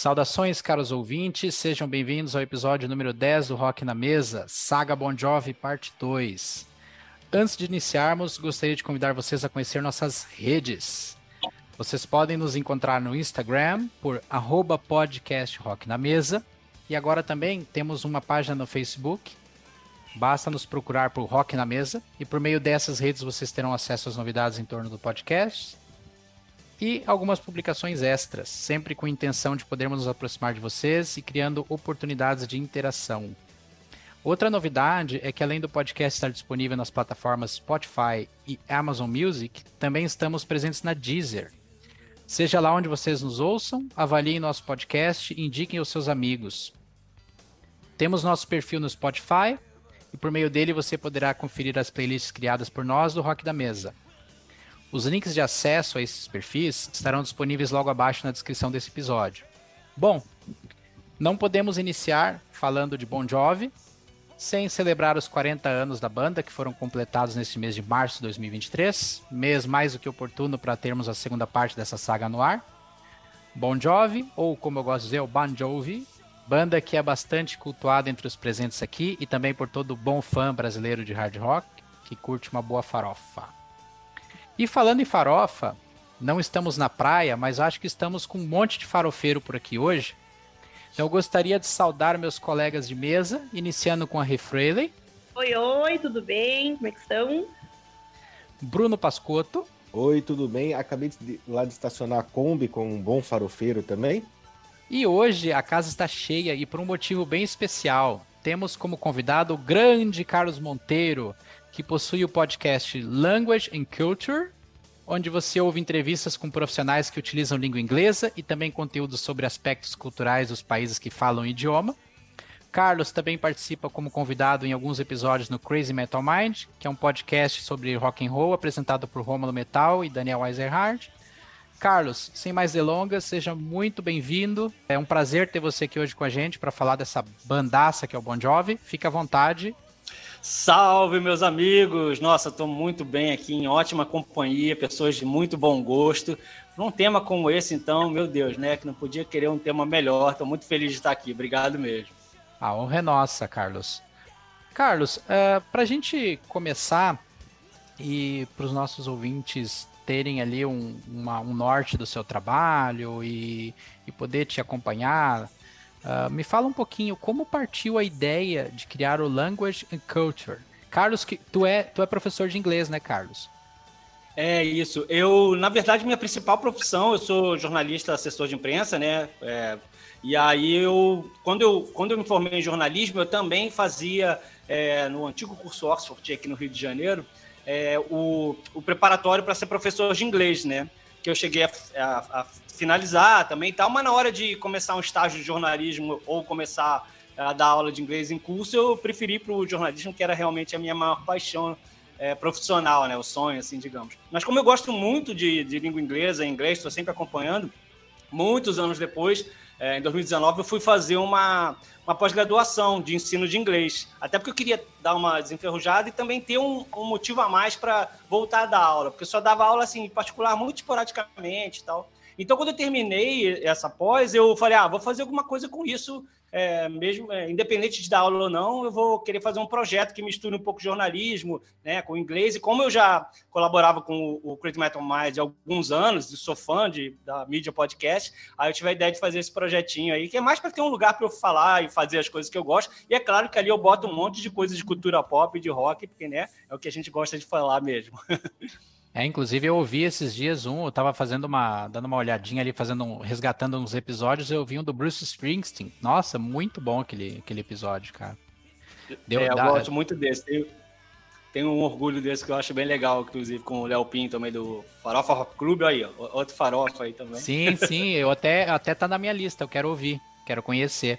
Saudações, caros ouvintes, sejam bem-vindos ao episódio número 10 do Rock na Mesa, Saga Bon Jovi, parte 2. Antes de iniciarmos, gostaria de convidar vocês a conhecer nossas redes. Vocês podem nos encontrar no Instagram por arroba podcast Rock na Mesa. E agora também temos uma página no Facebook. Basta nos procurar por Rock na Mesa. E por meio dessas redes vocês terão acesso às novidades em torno do podcast. E algumas publicações extras, sempre com a intenção de podermos nos aproximar de vocês e criando oportunidades de interação. Outra novidade é que além do podcast estar disponível nas plataformas Spotify e Amazon Music, também estamos presentes na Deezer. Seja lá onde vocês nos ouçam, avaliem nosso podcast e indiquem aos seus amigos. Temos nosso perfil no Spotify e por meio dele você poderá conferir as playlists criadas por nós do Rock da Mesa. Os links de acesso a esses perfis estarão disponíveis logo abaixo na descrição desse episódio. Bom, não podemos iniciar falando de Bon Jovi, sem celebrar os 40 anos da banda, que foram completados neste mês de março de 2023, mês mais do que oportuno para termos a segunda parte dessa saga no ar. Bon Jovi, ou como eu gosto de dizer, o Bon Jovi, banda que é bastante cultuada entre os presentes aqui e também por todo bom fã brasileiro de hard rock que curte uma boa farofa. E falando em farofa, não estamos na praia, mas acho que estamos com um monte de farofeiro por aqui hoje. Então eu gostaria de saudar meus colegas de mesa, iniciando com a Refreley. Oi, oi, tudo bem? Como é que estão? Bruno Pascotto. Oi, tudo bem? Acabei de, lá de estacionar a Kombi com um bom farofeiro também. E hoje a casa está cheia e por um motivo bem especial. Temos como convidado o grande Carlos Monteiro, que possui o podcast Language and Culture onde você ouve entrevistas com profissionais que utilizam língua inglesa e também conteúdos sobre aspectos culturais dos países que falam o idioma. Carlos também participa como convidado em alguns episódios no Crazy Metal Mind, que é um podcast sobre rock and roll apresentado por Romulo Metal e Daniel Eisenhardt. Carlos, sem mais delongas, seja muito bem-vindo. É um prazer ter você aqui hoje com a gente para falar dessa bandaça que é o Bon Jovi. Fique à vontade Salve, meus amigos! Nossa, estou muito bem aqui, em ótima companhia, pessoas de muito bom gosto. Um tema como esse, então, meu Deus, né? Que não podia querer um tema melhor. Estou muito feliz de estar aqui. Obrigado mesmo. A honra é nossa, Carlos. Carlos, uh, é, para a gente começar e para os nossos ouvintes terem ali um, uma, um norte do seu trabalho e, e poder te acompanhar, Uh, me fala um pouquinho como partiu a ideia de criar o Language and Culture. Carlos, tu é, tu é professor de inglês, né, Carlos? É isso. Eu, na verdade, minha principal profissão, eu sou jornalista, assessor de imprensa, né? É, e aí eu quando, eu, quando eu me formei em jornalismo, eu também fazia é, no antigo curso Oxford aqui no Rio de Janeiro é, o, o preparatório para ser professor de inglês, né? Que eu cheguei a, a, a finalizar também e tal, mas na hora de começar um estágio de jornalismo ou começar a dar aula de inglês em curso, eu preferi para o jornalismo, que era realmente a minha maior paixão é, profissional, né? O sonho, assim, digamos. Mas como eu gosto muito de, de língua inglesa, inglês, estou sempre acompanhando, muitos anos depois, é, em 2019, eu fui fazer uma, uma pós-graduação de ensino de inglês. Até porque eu queria dar uma desenferrujada e também ter um, um motivo a mais para voltar a dar aula, porque eu só dava aula, assim, em particular, muito esporadicamente e tal. Então, quando eu terminei essa pós, eu falei, ah, vou fazer alguma coisa com isso, é, mesmo é, independente de dar aula ou não, eu vou querer fazer um projeto que misture um pouco jornalismo né, com inglês. E como eu já colaborava com o, Crazy Metal Mind há alguns anos, e sou fã de, da mídia podcast, aí eu tive a ideia de fazer esse projetinho aí, que é mais para ter um lugar para eu falar e fazer as coisas que eu gosto. E é claro que ali eu boto um monte de coisas de cultura pop e de rock, porque né, é o que a gente gosta de falar mesmo. É, inclusive eu ouvi esses dias um, eu tava fazendo uma, dando uma olhadinha ali, fazendo um, resgatando uns episódios, eu vi um do Bruce Springsteen. Nossa, muito bom aquele, aquele episódio, cara. Deu, é, eu gosto muito desse. Tem, tem, um orgulho desse que eu acho bem legal, inclusive, com o Léo Pinto também do Farofa Rock Club, aí, ó, outro farofa aí também. Sim, sim, eu até, até tá na minha lista, eu quero ouvir, quero conhecer.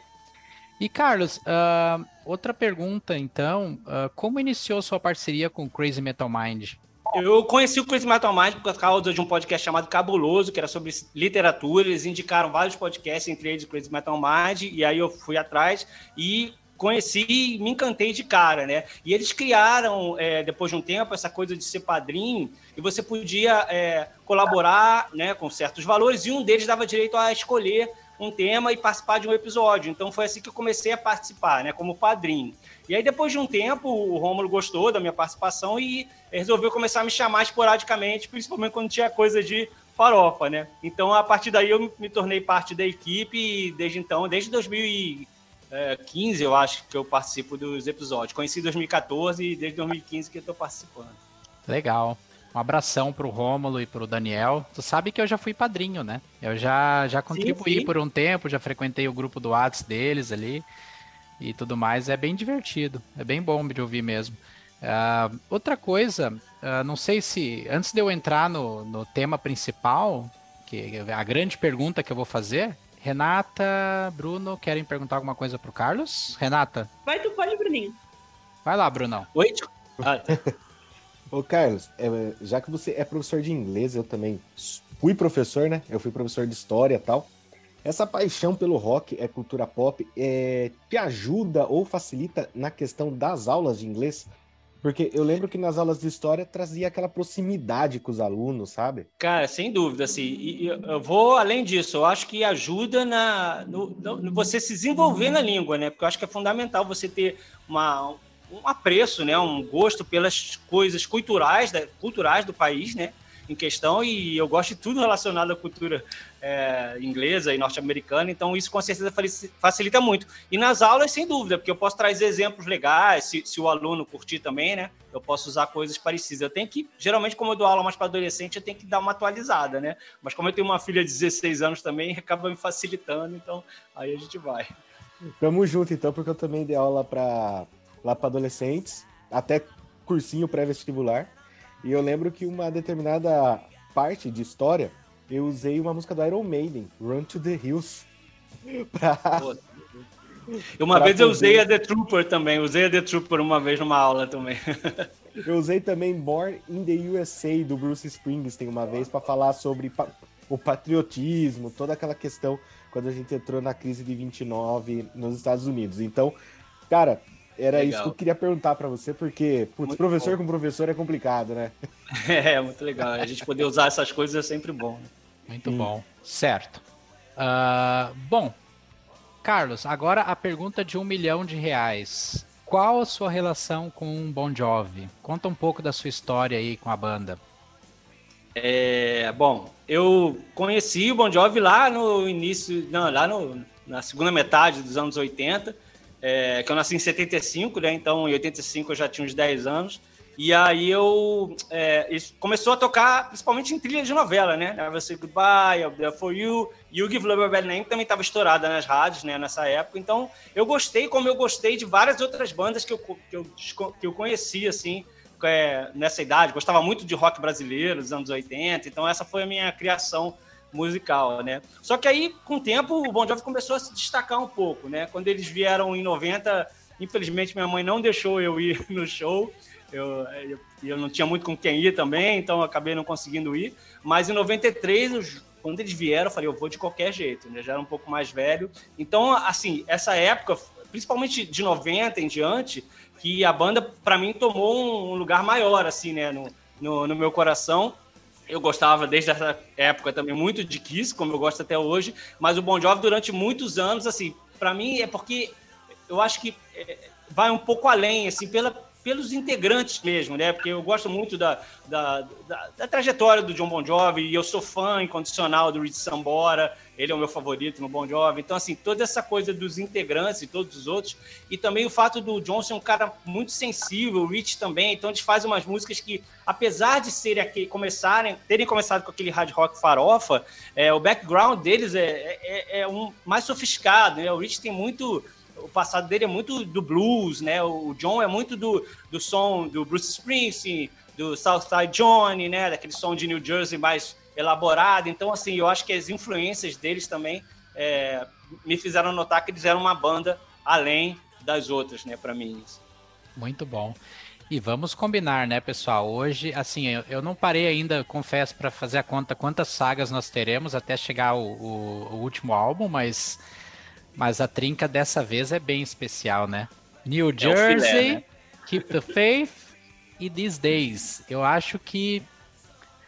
E Carlos, uh, outra pergunta então, uh, como iniciou sua parceria com o Crazy Metal Mind? Eu conheci o Metal Mind por causa de um podcast chamado Cabuloso, que era sobre literatura. Eles indicaram vários podcasts, entre eles o Metal Mind, e aí eu fui atrás e conheci e me encantei de cara, né? E eles criaram, é, depois de um tempo, essa coisa de ser padrinho, e você podia é, colaborar né, com certos valores, e um deles dava direito a escolher um tema e participar de um episódio. Então foi assim que eu comecei a participar, né, como padrinho. E aí depois de um tempo, o Rômulo gostou da minha participação e resolveu começar a me chamar esporadicamente, principalmente quando tinha coisa de farofa, né? Então a partir daí eu me tornei parte da equipe e desde então, desde 2015 eu acho que eu participo dos episódios. Conheci em 2014 e desde 2015 que eu estou participando. Legal. Um abração pro Rômulo e pro Daniel. Tu sabe que eu já fui padrinho, né? Eu já, já contribuí sim, sim. por um tempo, já frequentei o grupo do Whats deles ali e tudo mais. É bem divertido, é bem bom de ouvir mesmo. Uh, outra coisa, uh, não sei se antes de eu entrar no, no tema principal, que é a grande pergunta que eu vou fazer, Renata, Bruno, querem perguntar alguma coisa pro Carlos? Renata? Vai, tu pode, Bruninho. Vai lá, Brunão. Oi, ah, tá. Ô, Carlos, é, já que você é professor de inglês, eu também fui professor, né? Eu fui professor de história e tal. Essa paixão pelo rock, é cultura pop, é, te ajuda ou facilita na questão das aulas de inglês? Porque eu lembro que nas aulas de história trazia aquela proximidade com os alunos, sabe? Cara, sem dúvida, assim. E eu vou além disso, eu acho que ajuda na, no, no, você se desenvolver na língua, né? Porque eu acho que é fundamental você ter uma, um apreço, né, um gosto pelas coisas culturais, da, culturais do país, né, em questão, e eu gosto de tudo relacionado à cultura é, inglesa e norte-americana, então isso com certeza facilita muito. E nas aulas, sem dúvida, porque eu posso trazer exemplos legais, se, se o aluno curtir também, né, eu posso usar coisas parecidas. Eu tenho que, geralmente, como eu dou aula mais para adolescente, eu tenho que dar uma atualizada, né, mas como eu tenho uma filha de 16 anos também, acaba me facilitando, então aí a gente vai. Tamo junto, então, porque eu também dei aula para lá para adolescentes, até cursinho pré-vestibular. E eu lembro que uma determinada parte de história, eu usei uma música do Iron Maiden, Run to the Hills. Pra... Uma pra vez eu usei a The Trooper também, usei a The Trooper uma vez numa aula também. eu usei também Born in the USA do Bruce Springsteen uma vez para falar sobre pa o patriotismo, toda aquela questão quando a gente entrou na crise de 29 nos Estados Unidos. Então, cara, era legal. isso que eu queria perguntar para você, porque, putz, professor bom. com professor é complicado, né? É, muito legal. A gente poder usar essas coisas é sempre bom. Né? Muito hum. bom. Certo. Uh, bom, Carlos, agora a pergunta de um milhão de reais. Qual a sua relação com Bon Jovi? Conta um pouco da sua história aí com a banda. É, bom, eu conheci o Bon Jovi lá no início, não, lá no, na segunda metade dos anos 80 é, que eu nasci em 75, né? Então, em 85 eu já tinha uns 10 anos. E aí eu é, começou a tocar principalmente em trilha de novela, né? Never Say Goodbye, I'll There For You, You Give Love a Bad Name também estava estourada nas rádios, né? Nessa época. Então eu gostei, como eu gostei de várias outras bandas que eu, que eu, que eu conheci, assim, é, nessa idade. Gostava muito de rock brasileiro dos anos 80. Então essa foi a minha criação musical, né? Só que aí, com o tempo, o Bon Jovi começou a se destacar um pouco, né? Quando eles vieram em 90, infelizmente minha mãe não deixou eu ir no show. Eu, eu, eu não tinha muito com quem ir também, então acabei não conseguindo ir. Mas em 93, quando eles vieram, eu falei, eu vou de qualquer jeito, né? Já era um pouco mais velho. Então, assim, essa época, principalmente de 90 em diante, que a banda, para mim, tomou um lugar maior, assim, né? No, no, no meu coração eu gostava desde essa época também muito de Kiss, como eu gosto até hoje, mas o Bon Jovi durante muitos anos, assim, para mim é porque eu acho que é, vai um pouco além, assim, pela, pelos integrantes mesmo, né? Porque eu gosto muito da, da, da, da, trajetória do John Bon Jovi e eu sou fã incondicional do Rich Sambora, ele é o meu favorito no Bon Jovi. Então, assim, toda essa coisa dos integrantes e todos os outros, e também o fato do John ser um cara muito sensível, o Rich também, então eles fazem umas músicas que, apesar de serem aqui, começarem, terem começado com aquele hard rock farofa, é, o background deles é, é, é, é um mais sofisticado, né? O Rich tem muito o passado dele é muito do blues, né? O John é muito do, do som do Bruce Springsteen, do Southside Johnny, né? Daquele som de New Jersey mais elaborado. Então, assim, eu acho que as influências deles também é, me fizeram notar que eles eram uma banda além das outras, né? Para mim. Muito bom. E vamos combinar, né, pessoal? Hoje, assim, eu, eu não parei ainda, confesso, para fazer a conta quantas sagas nós teremos até chegar o, o, o último álbum, mas mas a trinca dessa vez é bem especial, né? New Jersey, é filé, né? Keep the Faith e These Days. Eu acho que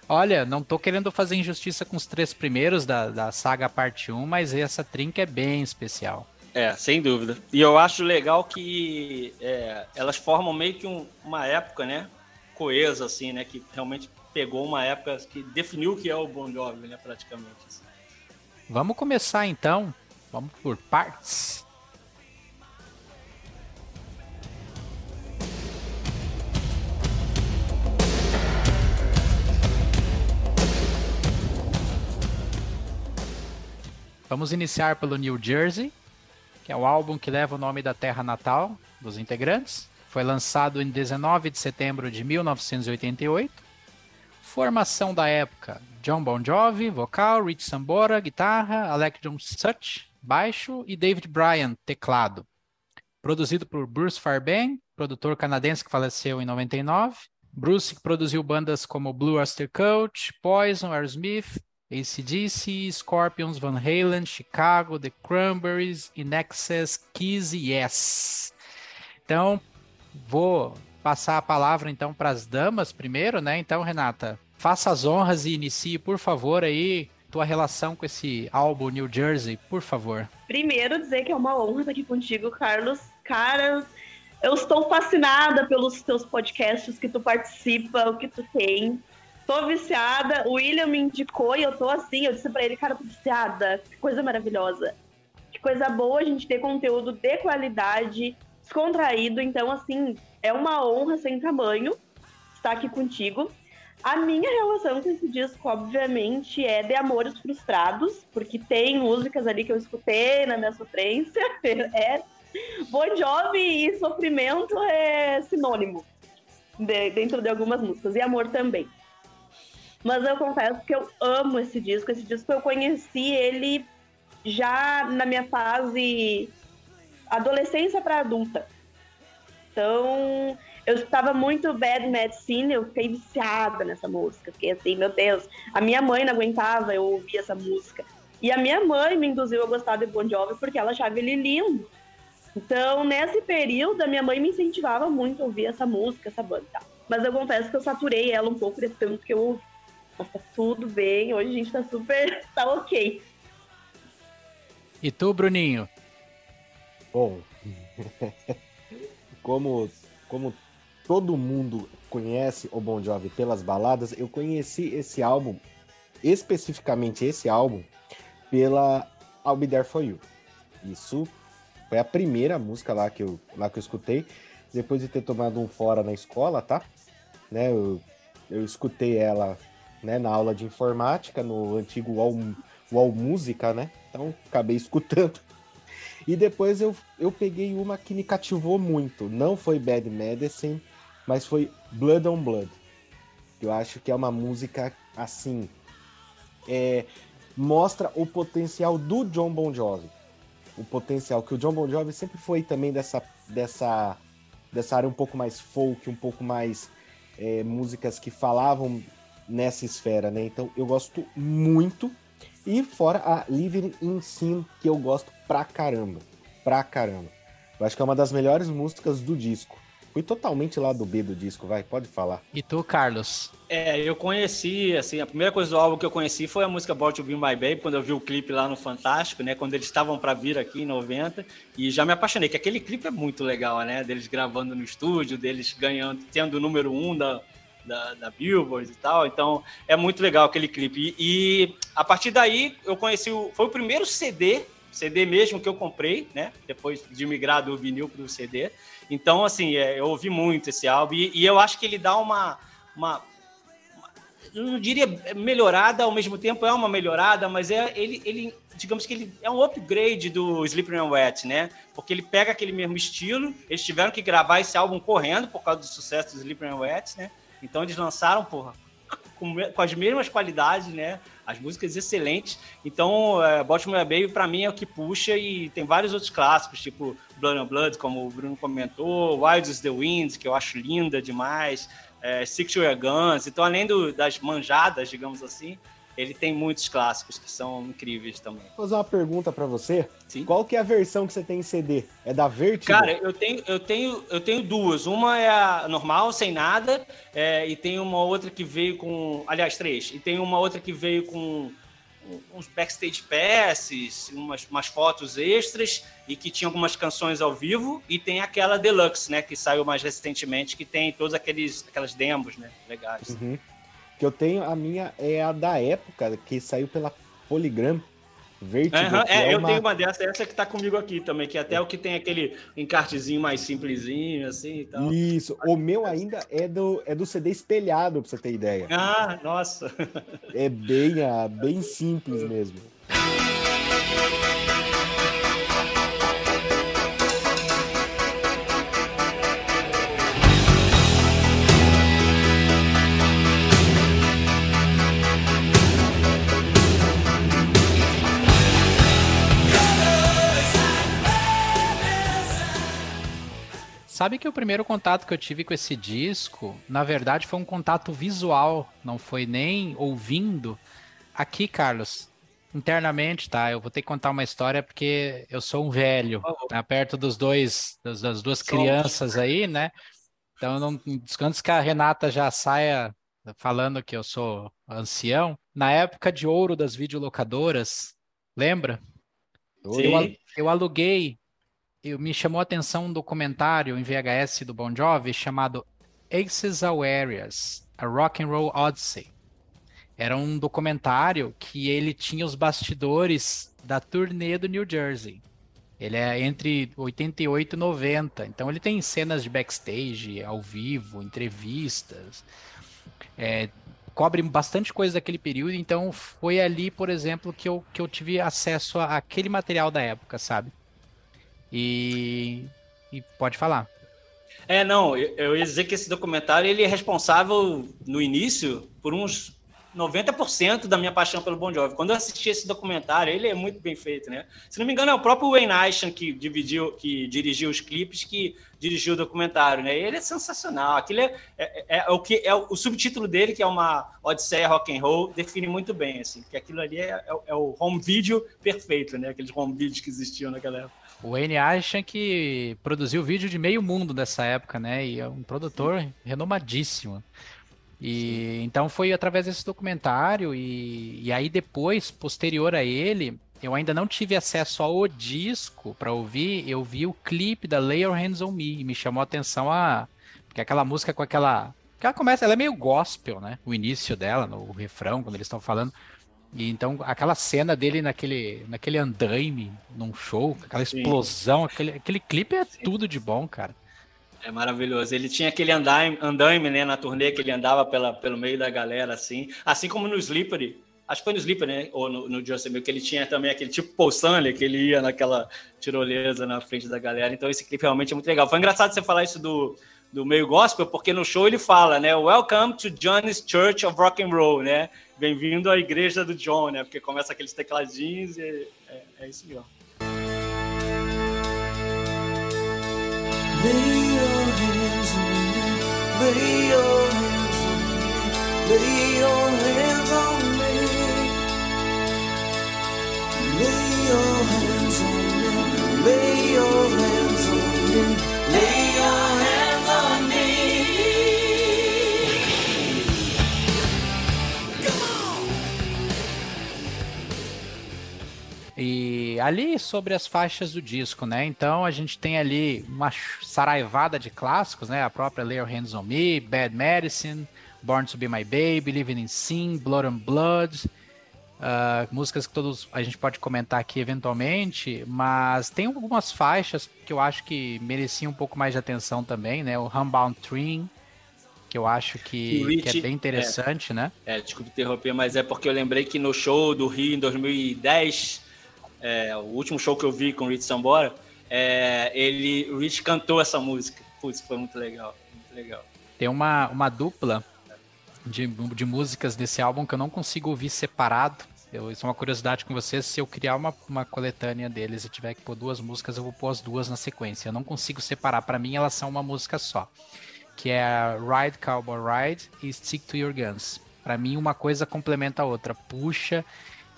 Olha, não tô querendo fazer injustiça com os três primeiros da, da saga parte 1, mas essa trinca é bem especial. É, sem dúvida. E eu acho legal que é, elas formam meio que um, uma época, né? Coesa, assim, né? Que realmente pegou uma época que definiu o que é o Bon Jovi, né? Praticamente. Assim. Vamos começar então. Vamos por partes. Vamos iniciar pelo New Jersey, que é o álbum que leva o nome da terra natal dos integrantes. Foi lançado em 19 de setembro de 1988. Formação da época: John Bon Jovi, vocal, Rich Sambora, guitarra, Alec John Such, baixo e David Bryan, teclado. Produzido por Bruce Fairbairn, produtor canadense que faleceu em 99. Bruce produziu bandas como Blue Oyster Cult, Poison, Aerosmith, ACDC, Scorpions, Van Halen, Chicago, The Cranberries, Inexcess, Kiss e Yes. Então, vou passar a palavra então para as damas primeiro, né? Então, Renata, faça as honras e inicie, por favor, aí tua relação com esse álbum New Jersey, por favor. Primeiro dizer que é uma honra estar aqui contigo, Carlos. Cara, eu estou fascinada pelos teus podcasts que tu participa, o que tu tem. Tô viciada. O William me indicou e eu tô assim. Eu disse pra ele, cara, tô viciada. Que coisa maravilhosa. Que coisa boa a gente ter conteúdo de qualidade, descontraído. Então, assim, é uma honra sem tamanho estar aqui contigo. A minha relação com esse disco, obviamente, é de amores frustrados, porque tem músicas ali que eu escutei na minha sofrência. É Bon Jovi e sofrimento é sinônimo de, dentro de algumas músicas. E amor também. Mas eu confesso que eu amo esse disco. Esse disco eu conheci ele já na minha fase adolescência para adulta. Então, eu estava muito Bad Medicine, eu fiquei viciada nessa música. Fiquei assim, meu Deus. A minha mãe não aguentava eu ouvir essa música. E a minha mãe me induziu a gostar de Bon Jovi porque ela achava ele lindo. Então, nesse período, a minha mãe me incentivava muito a ouvir essa música, essa banda. Mas eu confesso que eu saturei ela um pouco de tanto que eu ouvi. Mas tá tudo bem, hoje a gente tá super. tá ok. E tu, Bruninho? Bom, como, como todo mundo conhece o Bon Jovi pelas baladas, eu conheci esse álbum, especificamente esse álbum, pela I'll Be There For You. Isso foi a primeira música lá que eu, lá que eu escutei, depois de ter tomado um fora na escola, tá? Né, eu, eu escutei ela né, na aula de informática, no antigo UOL, UOL Música, né? Então acabei escutando. E depois eu, eu peguei uma que me cativou muito. Não foi Bad Medicine, mas foi Blood on Blood. Eu acho que é uma música assim. É, mostra o potencial do John Bon Jovi. O potencial que o John Bon Jovi sempre foi também dessa, dessa, dessa área um pouco mais folk, um pouco mais é, músicas que falavam nessa esfera, né? Então eu gosto muito. E fora a Living in Sin, que eu gosto pra caramba. Pra caramba. Eu acho que é uma das melhores músicas do disco. Fui totalmente lá do B do disco, vai, pode falar. E tu, Carlos? É, eu conheci, assim, a primeira coisa do álbum que eu conheci foi a música About to Be My Baby, quando eu vi o clipe lá no Fantástico, né, quando eles estavam para vir aqui em 90, e já me apaixonei, que aquele clipe é muito legal, né, deles gravando no estúdio, deles ganhando, tendo o número um da, da, da Billboard e tal. Então é muito legal aquele clipe. E, e, a partir daí eu conheci o. Foi o primeiro CD, CD mesmo que eu comprei, né? Depois de migrar do vinil para o CD. Então, assim, é, eu ouvi muito esse álbum e, e eu acho que ele dá uma, uma eu não diria melhorada, ao mesmo tempo é uma melhorada, mas é ele, ele digamos que ele é um upgrade do Slippery and Wet, né? Porque ele pega aquele mesmo estilo, eles tiveram que gravar esse álbum correndo por causa do sucesso do Slippery and Wet, né? Então eles lançaram, porra, com, com as mesmas qualidades, né? As músicas excelentes. Então, é, Baltimore Baby, para mim, é o que puxa e tem vários outros clássicos, tipo Blood and Blood, como o Bruno comentou, Wild is the Wind, que eu acho linda demais, é, Six Your Guns. Então, além do, das manjadas, digamos assim, ele tem muitos clássicos que são incríveis também. Vou fazer uma pergunta para você. Sim. Qual que é a versão que você tem em CD? É da Vertigo? Cara, eu tenho, eu tenho, eu tenho duas. Uma é a normal, sem nada, é, e tem uma outra que veio com, aliás, três. E tem uma outra que veio com uns backstage passes, umas, umas fotos extras e que tinha algumas canções ao vivo e tem aquela deluxe, né, que saiu mais recentemente, que tem todos aqueles aquelas demos, né, legais. Uhum que eu tenho, a minha é a da época, que saiu pela Polygram. Vertigo, uhum, é, é, eu uma... tenho uma dessa, essa que tá comigo aqui também, que até é o que tem aquele encartezinho mais simplesinho, assim e tal. Isso, o meu ainda é do, é do CD espelhado, pra você ter ideia. Ah, nossa! É bem, ah, bem simples mesmo. Sabe que o primeiro contato que eu tive com esse disco, na verdade, foi um contato visual, não foi nem ouvindo. Aqui, Carlos, internamente, tá? Eu vou ter que contar uma história porque eu sou um velho, tá? perto dos dois, das, das duas crianças aí, né? Então, não, antes que a Renata já saia falando que eu sou ancião, na época de ouro das videolocadoras, lembra? Eu, eu aluguei eu, me chamou a atenção um documentário em VHS do Bon Jovi chamado Aces Awareas, A Rock and Roll Odyssey. Era um documentário que ele tinha os bastidores da turnê do New Jersey. Ele é entre 88 e 90, então ele tem cenas de backstage, ao vivo, entrevistas. É, cobre bastante coisa daquele período, então foi ali, por exemplo, que eu, que eu tive acesso àquele material da época, sabe? E, e pode falar. É, não, eu ia dizer que esse documentário ele é responsável no início por uns 90% da minha paixão pelo Bon Jovi. Quando eu assisti esse documentário, ele é muito bem feito, né? Se não me engano, é o próprio Wayne Isham que dividiu, que dirigiu os clipes, que dirigiu o documentário, né? Ele é sensacional. Aquilo é, é, é, é o que é o, o, subtítulo dele, que é uma Odisseia Rock and Roll, define muito bem, assim, que aquilo ali é, é, é o home video perfeito, né? Aqueles home videos que existiam naquela época. O Wayne Ashton que produziu vídeo de meio mundo nessa época, né? E é um produtor Sim. renomadíssimo. E Sim. então foi através desse documentário e, e aí depois, posterior a ele, eu ainda não tive acesso ao disco para ouvir, eu vi o clipe da Lay Your Hands on Me e me chamou a atenção a porque aquela música com aquela ela começa, ela é meio gospel, né? O início dela, no refrão, quando eles estão falando. E então aquela cena dele naquele, naquele andaime, num show, aquela explosão, aquele, aquele clipe é Sim. tudo de bom, cara. É maravilhoso. Ele tinha aquele andaime, andaime né, na turnê que ele andava pela, pelo meio da galera, assim. Assim como no Slippery. Acho que foi no Slippery, né? Ou no, no Justin que ele tinha também aquele tipo Paul Stanley, que ele ia naquela tirolesa na frente da galera. Então esse clipe realmente é muito legal. Foi engraçado você falar isso do, do meio gospel, porque no show ele fala, né? Welcome to John's Church of Rock and Roll, né? Bem-vindo à igreja do John, né? Porque começa aqueles tecladinhos e é, é isso mesmo. Lay your hands on me, ali sobre as faixas do disco, né? Então a gente tem ali uma saraivada de clássicos, né? A própria Lay Your Hands on Me, Bad Medicine, Born to Be My Baby, Living in Sin, Blood and Blood. Uh, músicas que todos a gente pode comentar aqui eventualmente, mas tem algumas faixas que eu acho que mereciam um pouco mais de atenção também, né? O Humbound Train, que eu acho que, Rich, que é bem interessante, é, né? É, desculpa interromper, mas é porque eu lembrei que no show do Rio em 2010 é, o último show que eu vi com o Rich Sambora, é, ele, o Rich cantou essa música. Putz, foi muito legal, muito legal. Tem uma, uma dupla de, de músicas desse álbum que eu não consigo ouvir separado. Eu, isso é uma curiosidade com vocês. Se eu criar uma, uma coletânea deles e tiver que pôr duas músicas, eu vou pôr as duas na sequência. Eu não consigo separar. Para mim, elas são uma música só. Que é Ride Cowboy Ride e Stick to Your Guns. Para mim, uma coisa complementa a outra. Puxa,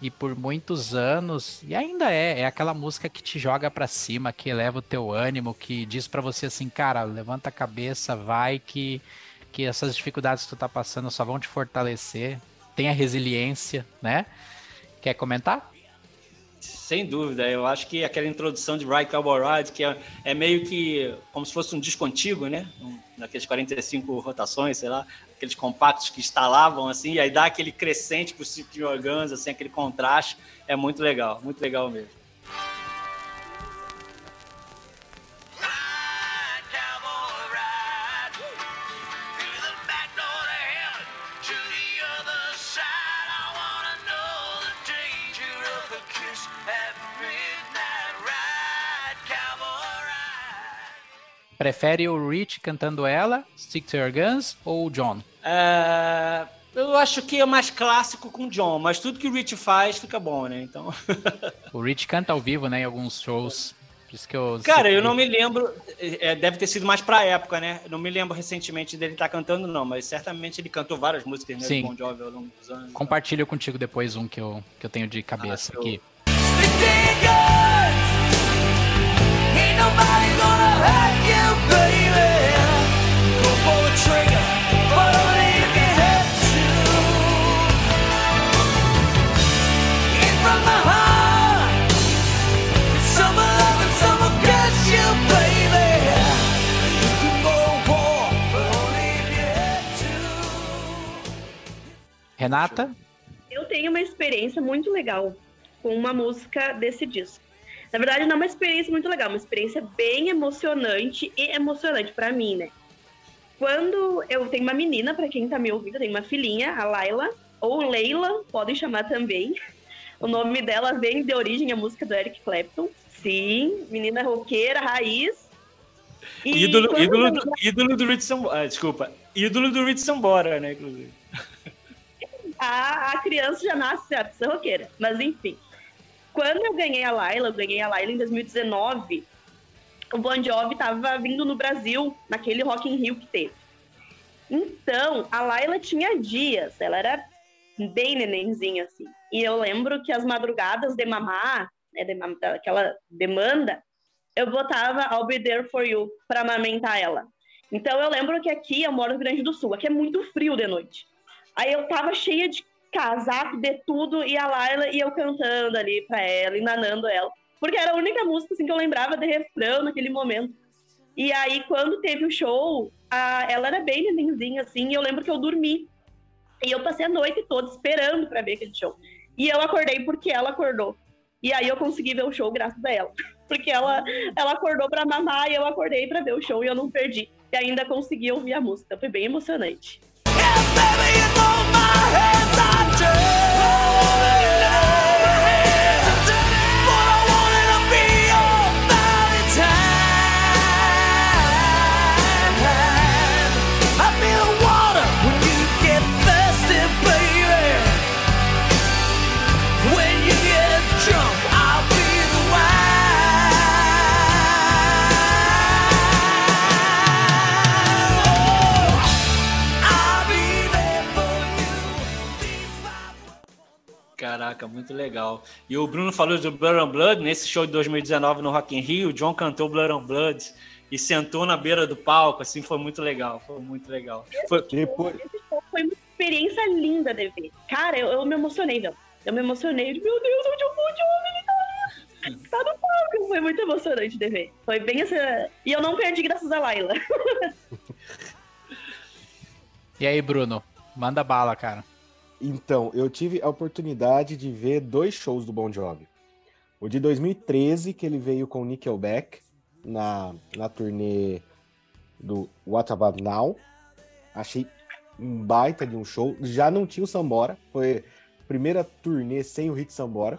e por muitos anos, e ainda é, é aquela música que te joga para cima, que eleva o teu ânimo, que diz para você assim, cara, levanta a cabeça, vai que que essas dificuldades que tu tá passando só vão te fortalecer. Tenha resiliência, né? Quer comentar? Sem dúvida, eu acho que aquela introdução de Right Cowboy Ride, que é, é, meio que como se fosse um disco antigo, né? Um, naqueles 45 rotações, sei lá, aqueles compactos que instalavam, assim, e aí dá aquele crescente pro tipo de organs, assim, aquele contraste, é muito legal, muito legal mesmo. Prefere o Rich cantando ela, Stick to Your Guns, ou o John? É, eu acho que é mais clássico com o John, mas tudo que o Rich faz fica bom, né? Então. o Rich canta ao vivo, né? Em alguns shows. Por isso que eu Cara, eu não me lembro. É, deve ter sido mais pra época, né? Não me lembro recentemente dele estar tá cantando, não, mas certamente ele cantou várias músicas né, Sim. do Bon Jovi ao longo dos anos. Compartilho contigo depois um que eu, que eu tenho de cabeça ah, aqui. Ain't Renata? Eu tenho uma experiência muito legal com uma música desse disco. Na verdade, não é uma experiência muito legal, uma experiência bem emocionante e emocionante para mim, né? Quando eu tenho uma menina, para quem tá me ouvindo, tem uma filhinha, a Laila, ou Leila, podem chamar também. O nome dela vem de origem a música do Eric Clapton. Sim, menina roqueira, raiz. E ídolo, ídolo, do, ídolo do Rich Sambora, ah, desculpa, ídolo do Rich Sambora, né, inclusive. A, a criança já nasce apta roqueira, mas enfim. Quando eu ganhei a Laila, eu ganhei a Laila em 2019, o Bon Jovi estava vindo no Brasil, naquele Rock in Rio que teve. Então, a Laila tinha dias, ela era bem nenenzinha, assim. E eu lembro que as madrugadas de mamar, né, de, aquela demanda, eu botava I'll Be There For You para amamentar ela. Então, eu lembro que aqui, eu moro no Rio Grande do Sul, aqui é muito frio de noite. Aí eu tava cheia de casaco, de tudo, e a Laila e eu cantando ali pra ela, enganando ela. Porque era a única música assim, que eu lembrava de refrão naquele momento. E aí, quando teve o show, a, ela era bem nenenzinha, assim, e eu lembro que eu dormi. E eu passei a noite toda esperando para ver aquele show. E eu acordei porque ela acordou. E aí eu consegui ver o show graças a ela. Porque ela, ela acordou para mamar e eu acordei para ver o show e eu não perdi. E ainda consegui ouvir a música. Foi bem emocionante. Yeah, baby, Caraca, muito legal. E o Bruno falou do Blood and Blood, nesse show de 2019 no Rock in Rio, o John cantou Blood and Blood e sentou na beira do palco, assim, foi muito legal, foi muito legal. Foi... Tipo... Esse show foi uma experiência linda de ver. Cara, eu, eu me emocionei, meu. Eu me emocionei, meu Deus, onde eu vou, onde ele tá? Tá no palco, foi muito emocionante de ver. Foi bem essa... E eu não perdi graças a Laila. e aí, Bruno? Manda bala, cara. Então, eu tive a oportunidade de ver dois shows do Bon Jovi. O de 2013, que ele veio com o Nickelback na, na turnê do What About Now. Achei um baita de um show. Já não tinha o Sambora, foi a primeira turnê sem o Hit Sambora.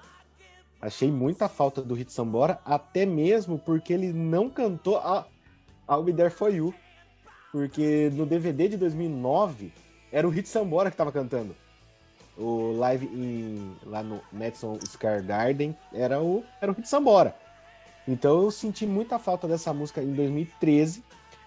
Achei muita falta do Hit Sambora, até mesmo porque ele não cantou a I'll Be There For You. Porque no DVD de 2009 era o Hit Sambora que estava cantando o live em, lá no Madison Square Garden era o, era o Hit Sambora. Então eu senti muita falta dessa música em 2013.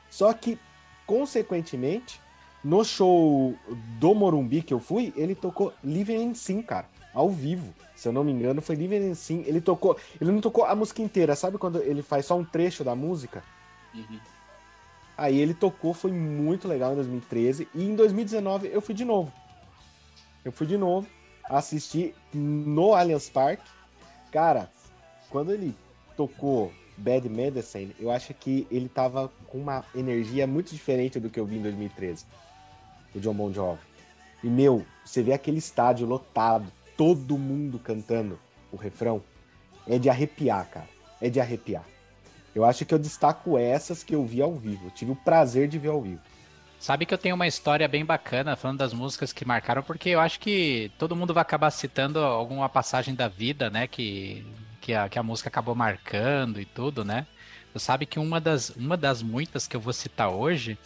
Só que, consequentemente, No show do Morumbi que eu fui, ele tocou Living in Sim, cara, ao vivo. Se eu não me engano, foi Living in Sim. Ele tocou, ele não tocou a música inteira, sabe quando ele faz só um trecho da música? Uhum. Aí ele tocou, foi muito legal em 2013 e em 2019 eu fui de novo. Eu fui de novo assistir no Allianz Park. Cara, quando ele tocou Bad Medicine, eu acho que ele tava com uma energia muito diferente do que eu vi em 2013. O John Bon Jovi. E, meu, você vê aquele estádio lotado, todo mundo cantando o refrão. É de arrepiar, cara. É de arrepiar. Eu acho que eu destaco essas que eu vi ao vivo. Eu tive o prazer de ver ao vivo. Sabe que eu tenho uma história bem bacana falando das músicas que marcaram, porque eu acho que todo mundo vai acabar citando alguma passagem da vida, né? Que, que, a, que a música acabou marcando e tudo, né? Você sabe que uma das, uma das muitas que eu vou citar hoje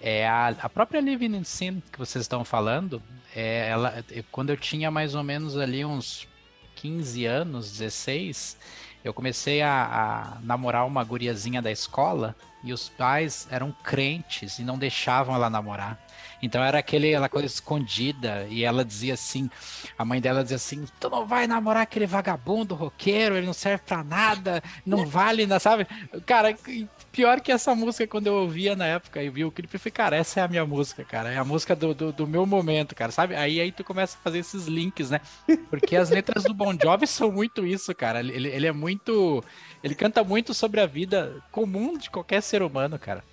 é a, a própria Living in Sin que vocês estão falando. É, ela, quando eu tinha mais ou menos ali uns 15 anos, 16, eu comecei a, a namorar uma guriazinha da escola e os pais eram crentes e não deixavam ela namorar. Então era aquele, aquela coisa escondida. E ela dizia assim: a mãe dela dizia assim: Tu não vai namorar aquele vagabundo roqueiro, ele não serve pra nada, não vale, sabe? Cara, pior que essa música, quando eu ouvia na época e vi o clipe, eu falei, cara, essa é a minha música, cara. É a música do, do, do, meu momento, cara, sabe? Aí, aí tu começa a fazer esses links, né? Porque as letras do Bon Jovi são muito isso, cara. Ele, ele é muito. Ele canta muito sobre a vida comum de qualquer ser humano, cara.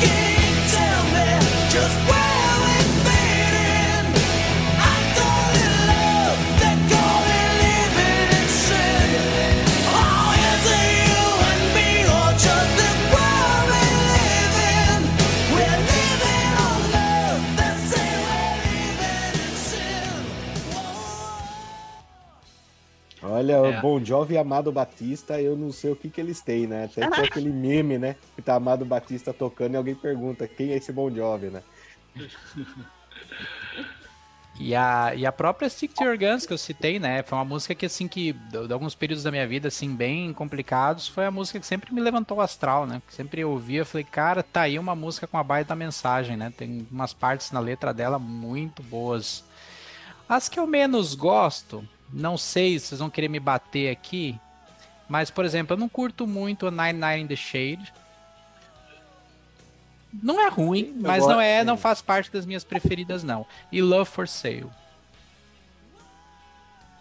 Baby, Olha, é. o Bon Jovi e Amado Batista, eu não sei o que que eles têm, né? Até tem aquele meme, né? Que tá Amado Batista tocando e alguém pergunta quem é esse Bon Jovi, né? E a, e a própria Stick to Your Guns que eu citei, né? Foi uma música que, assim, que de, de alguns períodos da minha vida, assim, bem complicados, foi a música que sempre me levantou o astral, né? Sempre eu ouvia, falei, cara, tá aí uma música com a baita mensagem, né? Tem umas partes na letra dela muito boas. As que eu menos gosto, não sei se vocês vão querer me bater aqui, mas, por exemplo, eu não curto muito a Nine Nine in the Shade. Não é ruim, eu mas não é, não faz parte das minhas preferidas, não. E Love for Sale.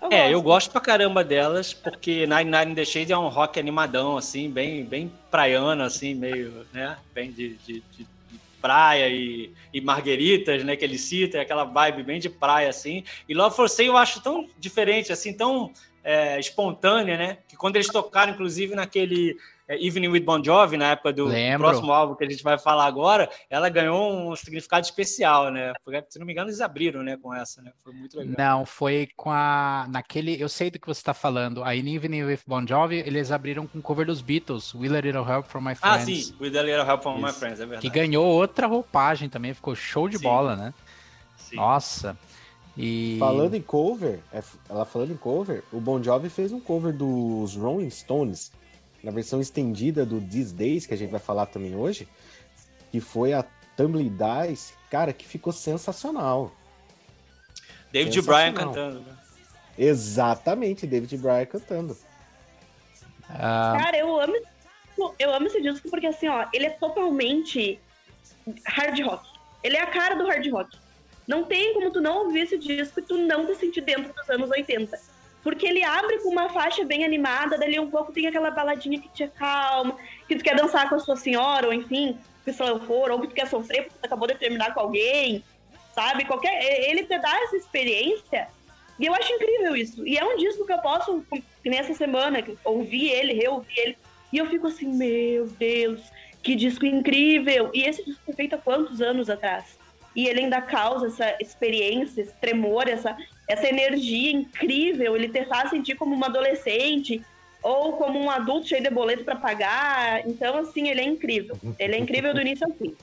Eu é, eu gosto pra caramba delas, porque Nine Nine in the Shade é um rock animadão, assim, bem, bem praiano, assim, meio, né? Bem de, de, de praia e, e margueritas, né, que ele cita, é aquela vibe bem de praia, assim. E Love for Sale eu acho tão diferente, assim, tão é, espontânea, né, que quando eles tocaram, inclusive, naquele é, Evening with Bon Jovi, na época do Lembro. próximo álbum que a gente vai falar agora, ela ganhou um significado especial, né? Porque, se não me engano, eles abriram, né, com essa, né? Foi muito legal. Não, foi com a naquele, eu sei do que você está falando. A In Evening with Bon Jovi, eles abriram com o cover dos Beatles, Will a Little Help from My Friends. Ah, sim, With a Little Help from Isso. My Friends, é verdade. Que ganhou outra roupagem também, ficou show de sim. bola, né? Sim. Nossa. E... Falando em cover, é, ela falando em cover, o Bon Jovi fez um cover dos Rolling Stones na versão estendida do These Days, que a gente vai falar também hoje, que foi a Tumbly Dice, cara, que ficou sensacional. David Bryan cantando. Né? Exatamente, David Bryan cantando. Ah. Cara, eu amo, eu amo esse disco porque assim, ó, ele é totalmente hard rock. Ele é a cara do hard rock. Não tem como tu não ouvir esse disco e tu não te sentir dentro dos anos 80. Porque ele abre com uma faixa bem animada, dali um pouco tem aquela baladinha que te acalma, que tu quer dançar com a sua senhora, ou enfim, que ela for, ou que tu quer sofrer porque tu acabou de terminar com alguém, sabe? Qualquer, ele te dá essa experiência e eu acho incrível isso. E é um disco que eu posso, nessa semana, ouvir ele, reouvir ele, e eu fico assim, meu Deus, que disco incrível! E esse disco foi feito há quantos anos atrás? E ele ainda causa essa experiência, esse tremor, essa, essa energia incrível, ele te faz sentir como uma adolescente ou como um adulto cheio de boleto para pagar. Então, assim, ele é incrível. Ele é incrível do início ao fim.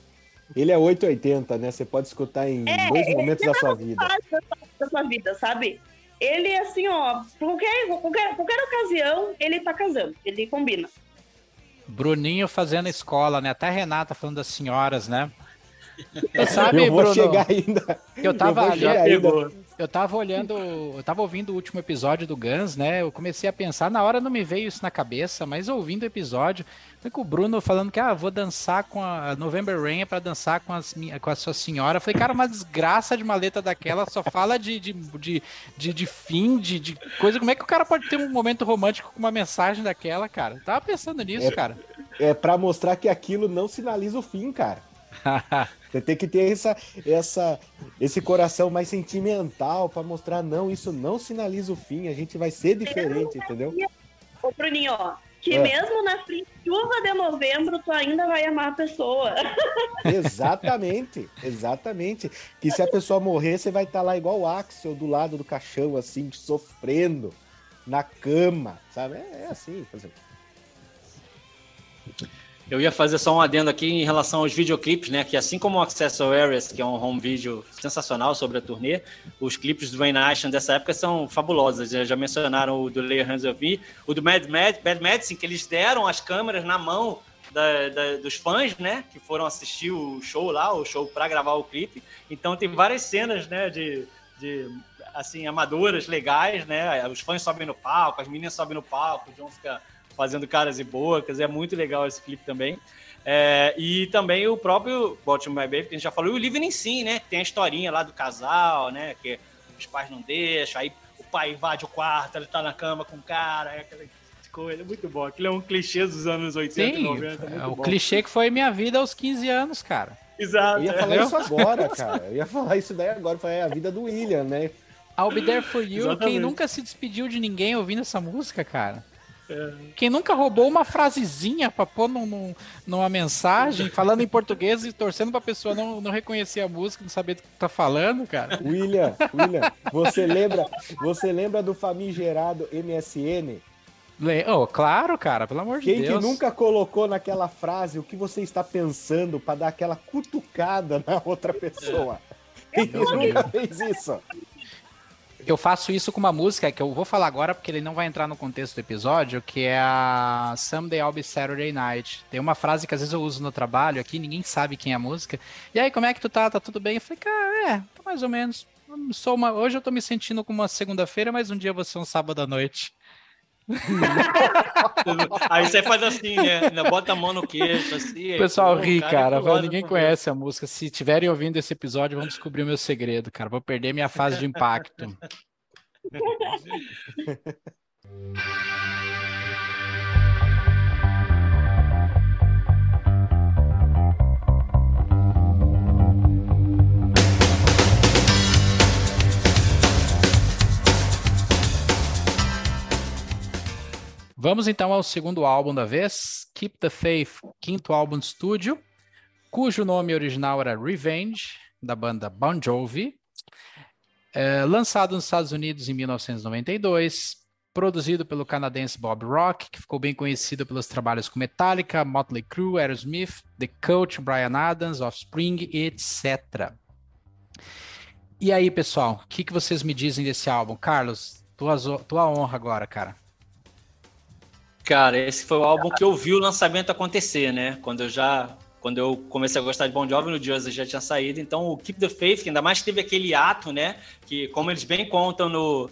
Ele é 880, né? Você pode escutar em é, dois momentos da sua vida. Da sua vida, sabe? Ele, assim, ó, qualquer, qualquer, qualquer ocasião, ele tá casando. Ele combina. Bruninho fazendo escola, né? Até a Renata falando das senhoras, né? Sabe, eu vou Bruno, chegar ainda. eu tava eu vou ali, ainda. Eu tava olhando, eu tava ouvindo o último episódio do Guns, né? Eu comecei a pensar, na hora não me veio isso na cabeça, mas ouvindo o episódio, foi com o Bruno falando que, ah, vou dançar com a November Rain é pra dançar com, as, com a sua senhora. Eu falei, cara, uma desgraça de maleta daquela, só fala de, de, de, de, de fim, de, de coisa. Como é que o cara pode ter um momento romântico com uma mensagem daquela, cara? Eu tava pensando nisso, É. cara. É pra mostrar que aquilo não sinaliza o fim, cara. Você tem que ter essa, essa, esse coração mais sentimental pra mostrar, não, isso não sinaliza o fim, a gente vai ser diferente, entendeu? Ô, Bruninho, ó, que É. mesmo na chuva de novembro, tu ainda vai amar a pessoa. Exatamente, exatamente. Que se a pessoa morrer, você vai estar lá igual o Axel do lado do caixão, assim, sofrendo na cama, sabe? É, é assim. por exemplo. Eu ia fazer só um adendo aqui em relação aos videoclipes, né? Que assim como o Accessories, que é um home video sensacional sobre a turnê, os clipes do Wayne Nation dessa época são fabulosos. Já mencionaram o do Lay Hands of Me, o do Mad, Mad, Bad Medicine, que eles deram as câmeras na mão da- da- dos fãs, né? Que foram assistir o show lá, o show para gravar o clipe. Então tem várias cenas, né? De, de assim, amadoras legais, né? Os fãs sobem no palco, as meninas sobem no palco, o John fica fazendo caras e bocas. É muito legal esse clipe também. É, e também o próprio Baltimore My Baby, que a gente já falou, e o Living in Sim, né? Que tem a historinha lá do casal, né? Que os pais não deixam, aí o pai invade o quarto, ele tá na cama com o cara, é aquela coisa. Muito bom. Aquilo é um clichê dos anos 80 e Sim, 90. é o bom. clichê que foi minha vida aos 15 anos, cara. Exato. Eu ia é. falar isso agora, cara. Eu ia falar isso daí agora, foi a vida do William, né? I'll Be There For You, Exatamente. quem nunca se despediu de ninguém ouvindo essa música, cara? É. Quem nunca roubou uma frasezinha pra pôr num, num- numa mensagem, falando em português e torcendo pra pessoa não, não reconhecer a música, não saber do que tá falando, cara? William, William, você lembra, você lembra do famigerado MSN? Le- Oh, claro, cara, pelo amor de Quem que Deus. nunca colocou naquela frase o que você está pensando pra dar aquela cutucada na outra pessoa? Quem nunca fez isso? Eu faço isso com uma música que eu vou falar agora porque ele não vai entrar no contexto do episódio, que é a Someday I'll Be Saturday Night. Tem uma frase que às vezes eu uso no trabalho aqui, ninguém sabe quem é a música. E aí, como é que tu tá? Tá tudo bem? Eu falei, cara, é, tá mais ou menos. Eu Sou uma... Hoje eu tô me sentindo como uma segunda-feira, mas um dia vai ser um sábado à noite. Aí você faz assim, né? Ainda Bota a mão no queixo, assim. O pessoal pô, ri, cara. foda, ninguém conhece a música. Se tiverem ouvindo esse episódio, vão descobrir o meu segredo, cara. Vou perder minha fase de impacto. Vamos então ao segundo álbum da vez, Keep the Faith, quinto álbum de estúdio, cujo nome original era Revenge, da banda Bon Jovi, É, lançado nos Estados Unidos em 1992, produzido pelo canadense Bob Rock, que ficou bem conhecido pelos trabalhos com Metallica, Motley Crue, Aerosmith, The Coach, Brian Adams, Offspring, etc. E aí, pessoal, o que, que vocês me dizem desse álbum? Carlos, tua, tua honra agora, cara. Cara, esse foi o álbum que eu vi o lançamento acontecer, né? Quando eu já. Quando eu comecei a gostar de Bon Jovi, no Jersey já tinha saído. Então, o Keep the Faith, que ainda mais teve aquele ato, né? Que, como eles bem contam no.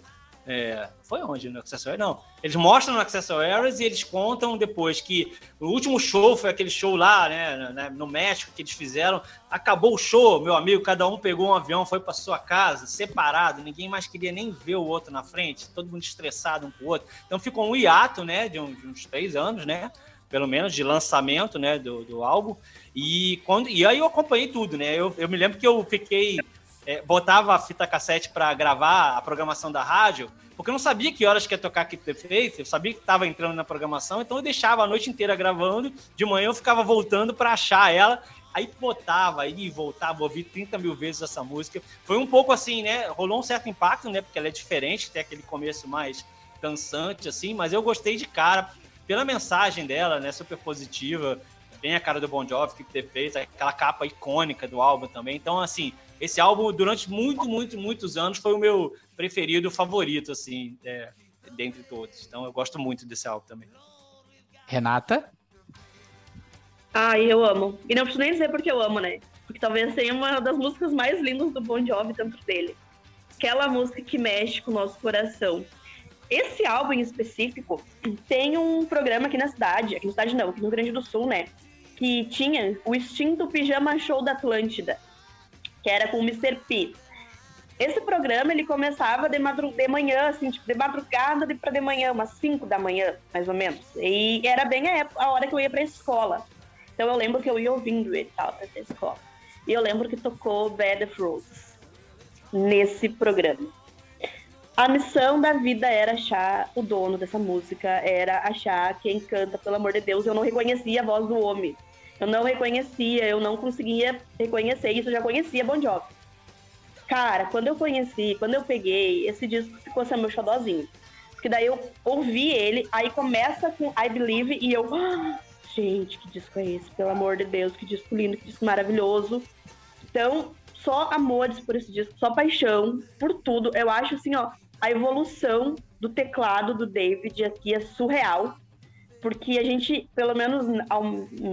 É, foi onde? No Accessories? Não. Eles mostram no Accessories e eles contam depois que o último show foi aquele show lá, né? né, No México que eles fizeram. Acabou o show, meu amigo, cada um pegou um avião, foi para sua casa, separado, ninguém mais queria nem ver o outro na frente, todo mundo estressado um com o outro. Então ficou um hiato, né, de, de uns três anos, né, pelo menos, de lançamento, né, do, do álbum. E, quando, e aí eu acompanhei tudo, né, eu, eu me lembro que eu fiquei, é, botava a fita cassete para gravar a programação da rádio, porque eu não sabia que horas que ia tocar Keep the Faith, eu sabia que estava entrando na programação, então eu deixava a noite inteira gravando, de manhã eu ficava voltando para achar ela, aí botava, aí voltava, ouvi 30 mil vezes essa música. Foi um pouco assim, né? Rolou um certo impacto, né? Porque ela é diferente, tem aquele começo mais dançante, assim, mas eu gostei de cara pela mensagem dela, né? Super positiva, bem a cara do Bon Jovi, que ter feito, aquela capa icônica do álbum também. Então, assim, esse álbum, durante muito, muito, muitos anos, foi o meu preferido, favorito, assim, é, dentre todos. Então, eu gosto muito desse álbum também. Renata? Ai, eu amo. E não preciso nem dizer porque eu amo, né? porque talvez seja uma das músicas mais lindas do Bon Jovi dentro dele. Aquela música que mexe com o nosso coração. Esse álbum em específico tem um programa aqui na cidade, aqui na cidade não, aqui no Rio Grande do Sul, né? Que tinha o extinto Pijama Show da Atlântida, que era com o Mr. P. Esse programa ele começava de, madru de manhã, assim, tipo, de madrugada de para de manhã, umas 5 da manhã, mais ou menos. E era bem a, época, a hora que eu ia pra escola. Então eu lembro que eu ia ouvindo ele tal, pra a escola. E eu lembro que tocou Bad of Roses nesse programa. A missão da vida era achar o dono dessa música, era achar quem canta, pelo amor de Deus. Eu não reconhecia a voz do homem. Eu não reconhecia, eu não conseguia reconhecer isso, eu já conhecia Bon Jovi. Cara, quando eu conheci, quando eu peguei, esse disco ficou sendo meu xodózinho. Porque daí eu ouvi ele, aí começa com I Believe e eu. Ah, gente, que disco é esse? Pelo amor de Deus, que disco lindo, que disco maravilhoso. Então, só amores por esse disco, só paixão por tudo. Eu acho assim, ó, a evolução do teclado do David aqui é surreal. Porque a gente, pelo menos ao,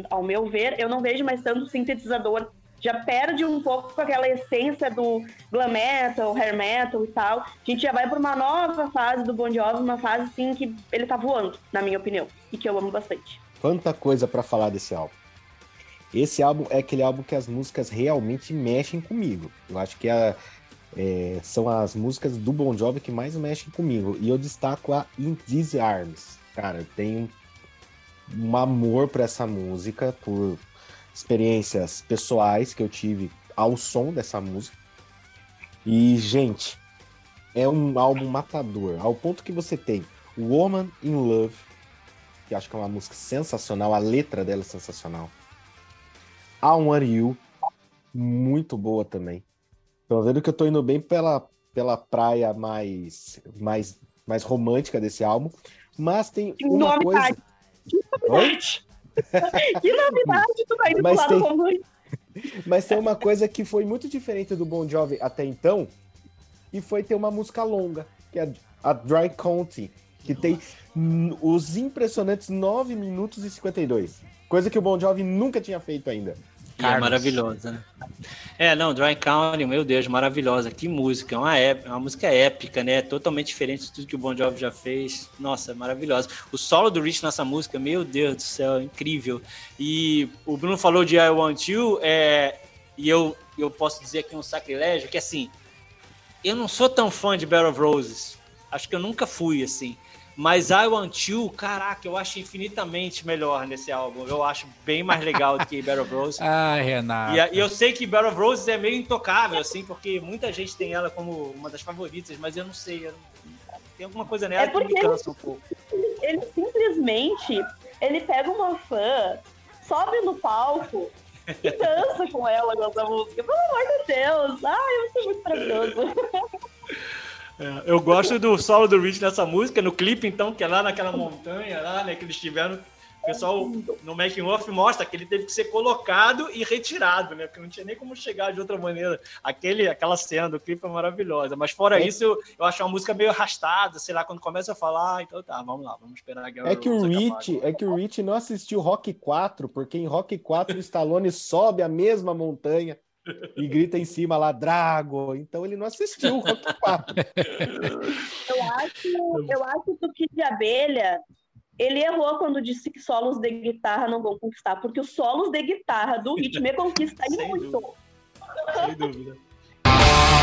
ao meu ver, eu não vejo mais tanto sintetizador. Já perde um pouco aquela essência do glam metal, hair metal e tal. A gente já vai para uma nova fase do Bon Jovi, uma fase assim que ele tá voando, na minha opinião, e que eu amo bastante. Quanta coisa para falar desse álbum. Esse álbum é aquele álbum que as músicas realmente mexem comigo. Eu acho que a, é, são as músicas do Bon Jovi que mais mexem comigo. E eu destaco a In These Arms. Cara, eu tenho um amor por essa música, por experiências pessoais que eu tive ao som dessa música. E, gente, é um álbum matador, ao ponto que você tem Woman in Love, que acho que é uma música sensacional, a letra dela é sensacional. I Want You, muito boa também. Tô vendo que eu tô indo bem pela, pela praia mais, mais, mais romântica desse álbum. Mas tem uma novidade. coisa. Que novidade! que novidade, tu vai indo mas pro lado tem... Mas tem uma coisa que foi muito diferente do Bon Jovi até então, e foi ter uma música longa, que é a Dry County, que Nossa. tem os impressionantes 9 minutos e 52. Coisa que o Bon Jovi nunca tinha feito ainda. E é maravilhosa, né? É, não, Dry County, meu Deus, maravilhosa. Que música, é uma, é uma música épica, né? Totalmente diferente de tudo que o Bon Jovi já fez. Nossa, maravilhosa. O solo do Rich nessa música, meu Deus do céu, incrível. E o Bruno falou de I Want You, é, e eu, eu posso dizer aqui um sacrilégio, que assim, eu não sou tão fã de Battle of Roses. Acho que eu nunca fui, assim. Mas I Want You, caraca, eu acho infinitamente melhor nesse álbum. Eu acho bem mais legal do que Battle of Roses. Ah, Renato. E, e, eu sei que Battle of Roses é meio intocável, assim, porque muita gente tem ela como uma das favoritas, mas eu não sei. Eu tem alguma coisa nela é que me cansa um pouco. Ele simplesmente ele pega uma fã, sobe no palco e dança com ela com essa música. Pelo amor de Deus! Ai, eu sou muito maravilhoso. É, eu gosto do solo do Rich nessa música, no clipe, então, que é lá naquela montanha, lá, né, que eles tiveram. O pessoal no making off mostra que ele teve que ser colocado e retirado, né? Porque não tinha nem como chegar de outra maneira. Aquele, aquela cena do clipe é maravilhosa. Mas fora é. isso, eu, eu acho uma música meio arrastada, sei lá, quando começa a falar, então tá, vamos lá, vamos esperar a É que o Rich, é que o Rich não assistiu Rock 4, porque em Rock 4 o Stallone sobe a mesma montanha e grita em cima lá, Drago. Então ele não assistiu o Rock 4. Eu acho, eu acho que o Kid de Abelha ele errou quando disse que solos de guitarra não vão conquistar, porque os solos de guitarra do Hit me conquistam muito. Dúvida. Sem dúvida.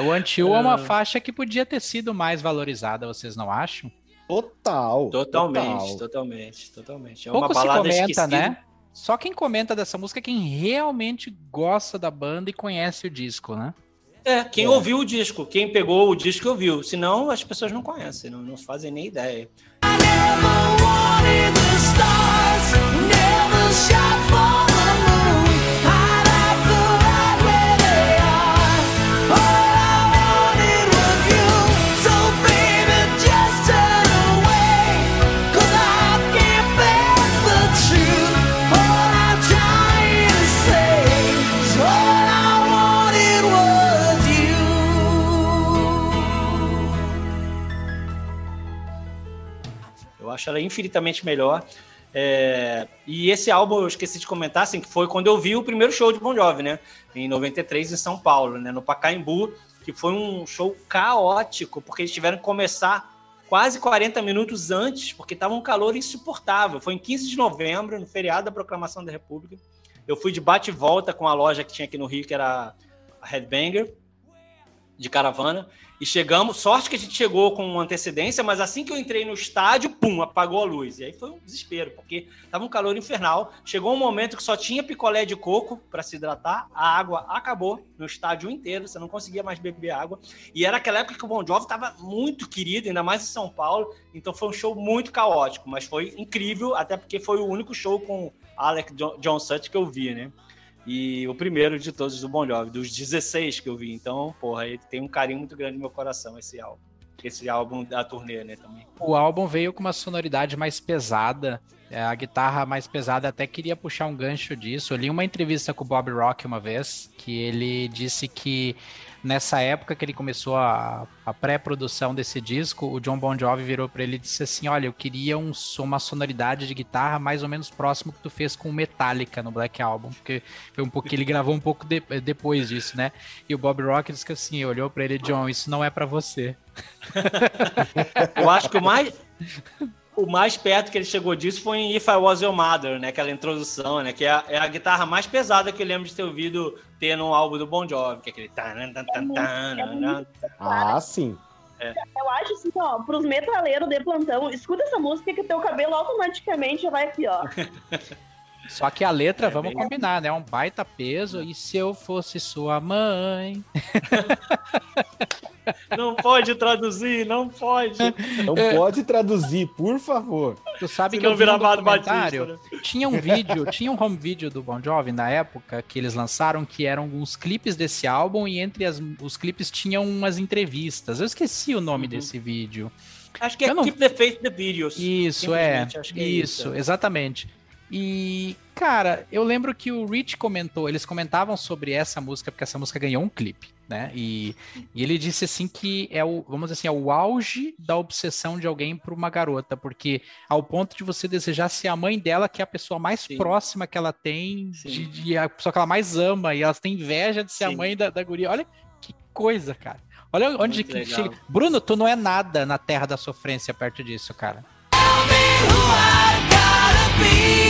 I Want You é uma faixa que podia ter sido mais valorizada, vocês não acham? Total. Totalmente, total. totalmente, totalmente. É Pouco se comenta, esquecida. né? Só quem comenta dessa música é quem realmente gosta da banda e conhece o disco, né? É, quem é. ouviu o disco, quem pegou o disco e ouviu. Senão as pessoas não conhecem, não, não fazem nem ideia. I never wanted the acho ela infinitamente melhor. É, e esse álbum eu esqueci de comentar, assim, que foi quando eu vi o primeiro show de Bon Jovi, né? Em 93, em São Paulo, né? No Pacaembu, que foi um show caótico, porque eles tiveram que começar quase 40 minutos antes, porque estava um calor insuportável. Foi em 15 de novembro, no feriado da Proclamação da República. Eu fui de bate e volta com a loja que tinha aqui no Rio, que era a Headbanger, de caravana. E chegamos, sorte que a gente chegou com antecedência, mas assim que eu entrei no estádio, pum, apagou a luz. E aí foi um desespero, porque tava um calor infernal. Chegou um momento que só tinha picolé de coco para se hidratar, a água acabou no estádio inteiro, você não conseguia mais beber água. E era aquela época que o Bon Jovi tava muito querido, ainda mais em São Paulo, então foi um show muito caótico, mas foi incrível, até porque foi o único show com Alec John Sutt que eu vi, né? E o primeiro de todos do Bon Jovi, dos 16 que eu vi. Então, porra, ele tem um carinho muito grande no meu coração, esse álbum. Esse álbum da turnê, né, também. O álbum veio com uma sonoridade mais pesada, é, a guitarra mais pesada, até queria puxar um gancho disso. Eu li uma entrevista com o Bob Rock uma vez, que ele disse que nessa época que ele começou a, a pré-produção desse disco, o John Bon Jovi virou para ele e disse assim: Olha, eu queria um, uma sonoridade de guitarra mais ou menos próximo que tu fez com o Metallica no Black Album, porque foi um pouco ele gravou um pouco de, depois disso, né? E o Bob Rock disse que assim, olhou para ele, John, isso não é para você. eu acho que o mais o mais perto que ele chegou disso foi em If I Was Your Mother, né? Aquela introdução, né? Que é a, é a guitarra mais pesada que eu lembro de ter ouvido ter no álbum do Bon Jovi, que é aquele... Ah, sim. É. Eu acho assim, ó, pros metaleiros de plantão, escuta essa música que teu cabelo automaticamente já vai aqui, ó. Só que a letra, é vamos combinar, né? É um baita peso. E se eu fosse sua mãe? Não pode traduzir, não pode. Não é. pode traduzir, por favor. Tu sabe Se que eu vi um documentário, Batista, né? tinha um vídeo, tinha um home video do Bon Jovi na época que eles lançaram que eram uns clipes desse álbum e entre as, os clipes tinham umas entrevistas. Eu esqueci o nome uhum. desse vídeo. Acho que é não... Keep the Faith the Videos. Isso, é. é isso, isso, exatamente. E, cara, eu lembro que o Rich comentou, eles comentavam sobre essa música, porque essa música ganhou um clipe, né? E, e ele disse assim que é o, vamos dizer assim, é o auge da obsessão de alguém por uma garota, porque ao ponto de você desejar ser a mãe dela, que é a pessoa mais Sim. próxima que ela tem, de, de, a pessoa que ela mais ama, e elas têm inveja de ser Sim. a mãe da, da guria. Olha que coisa, cara. Olha onde que chega. Bruno, tu não é nada na terra da sofrência perto disso, cara. Tell me who I gotta be.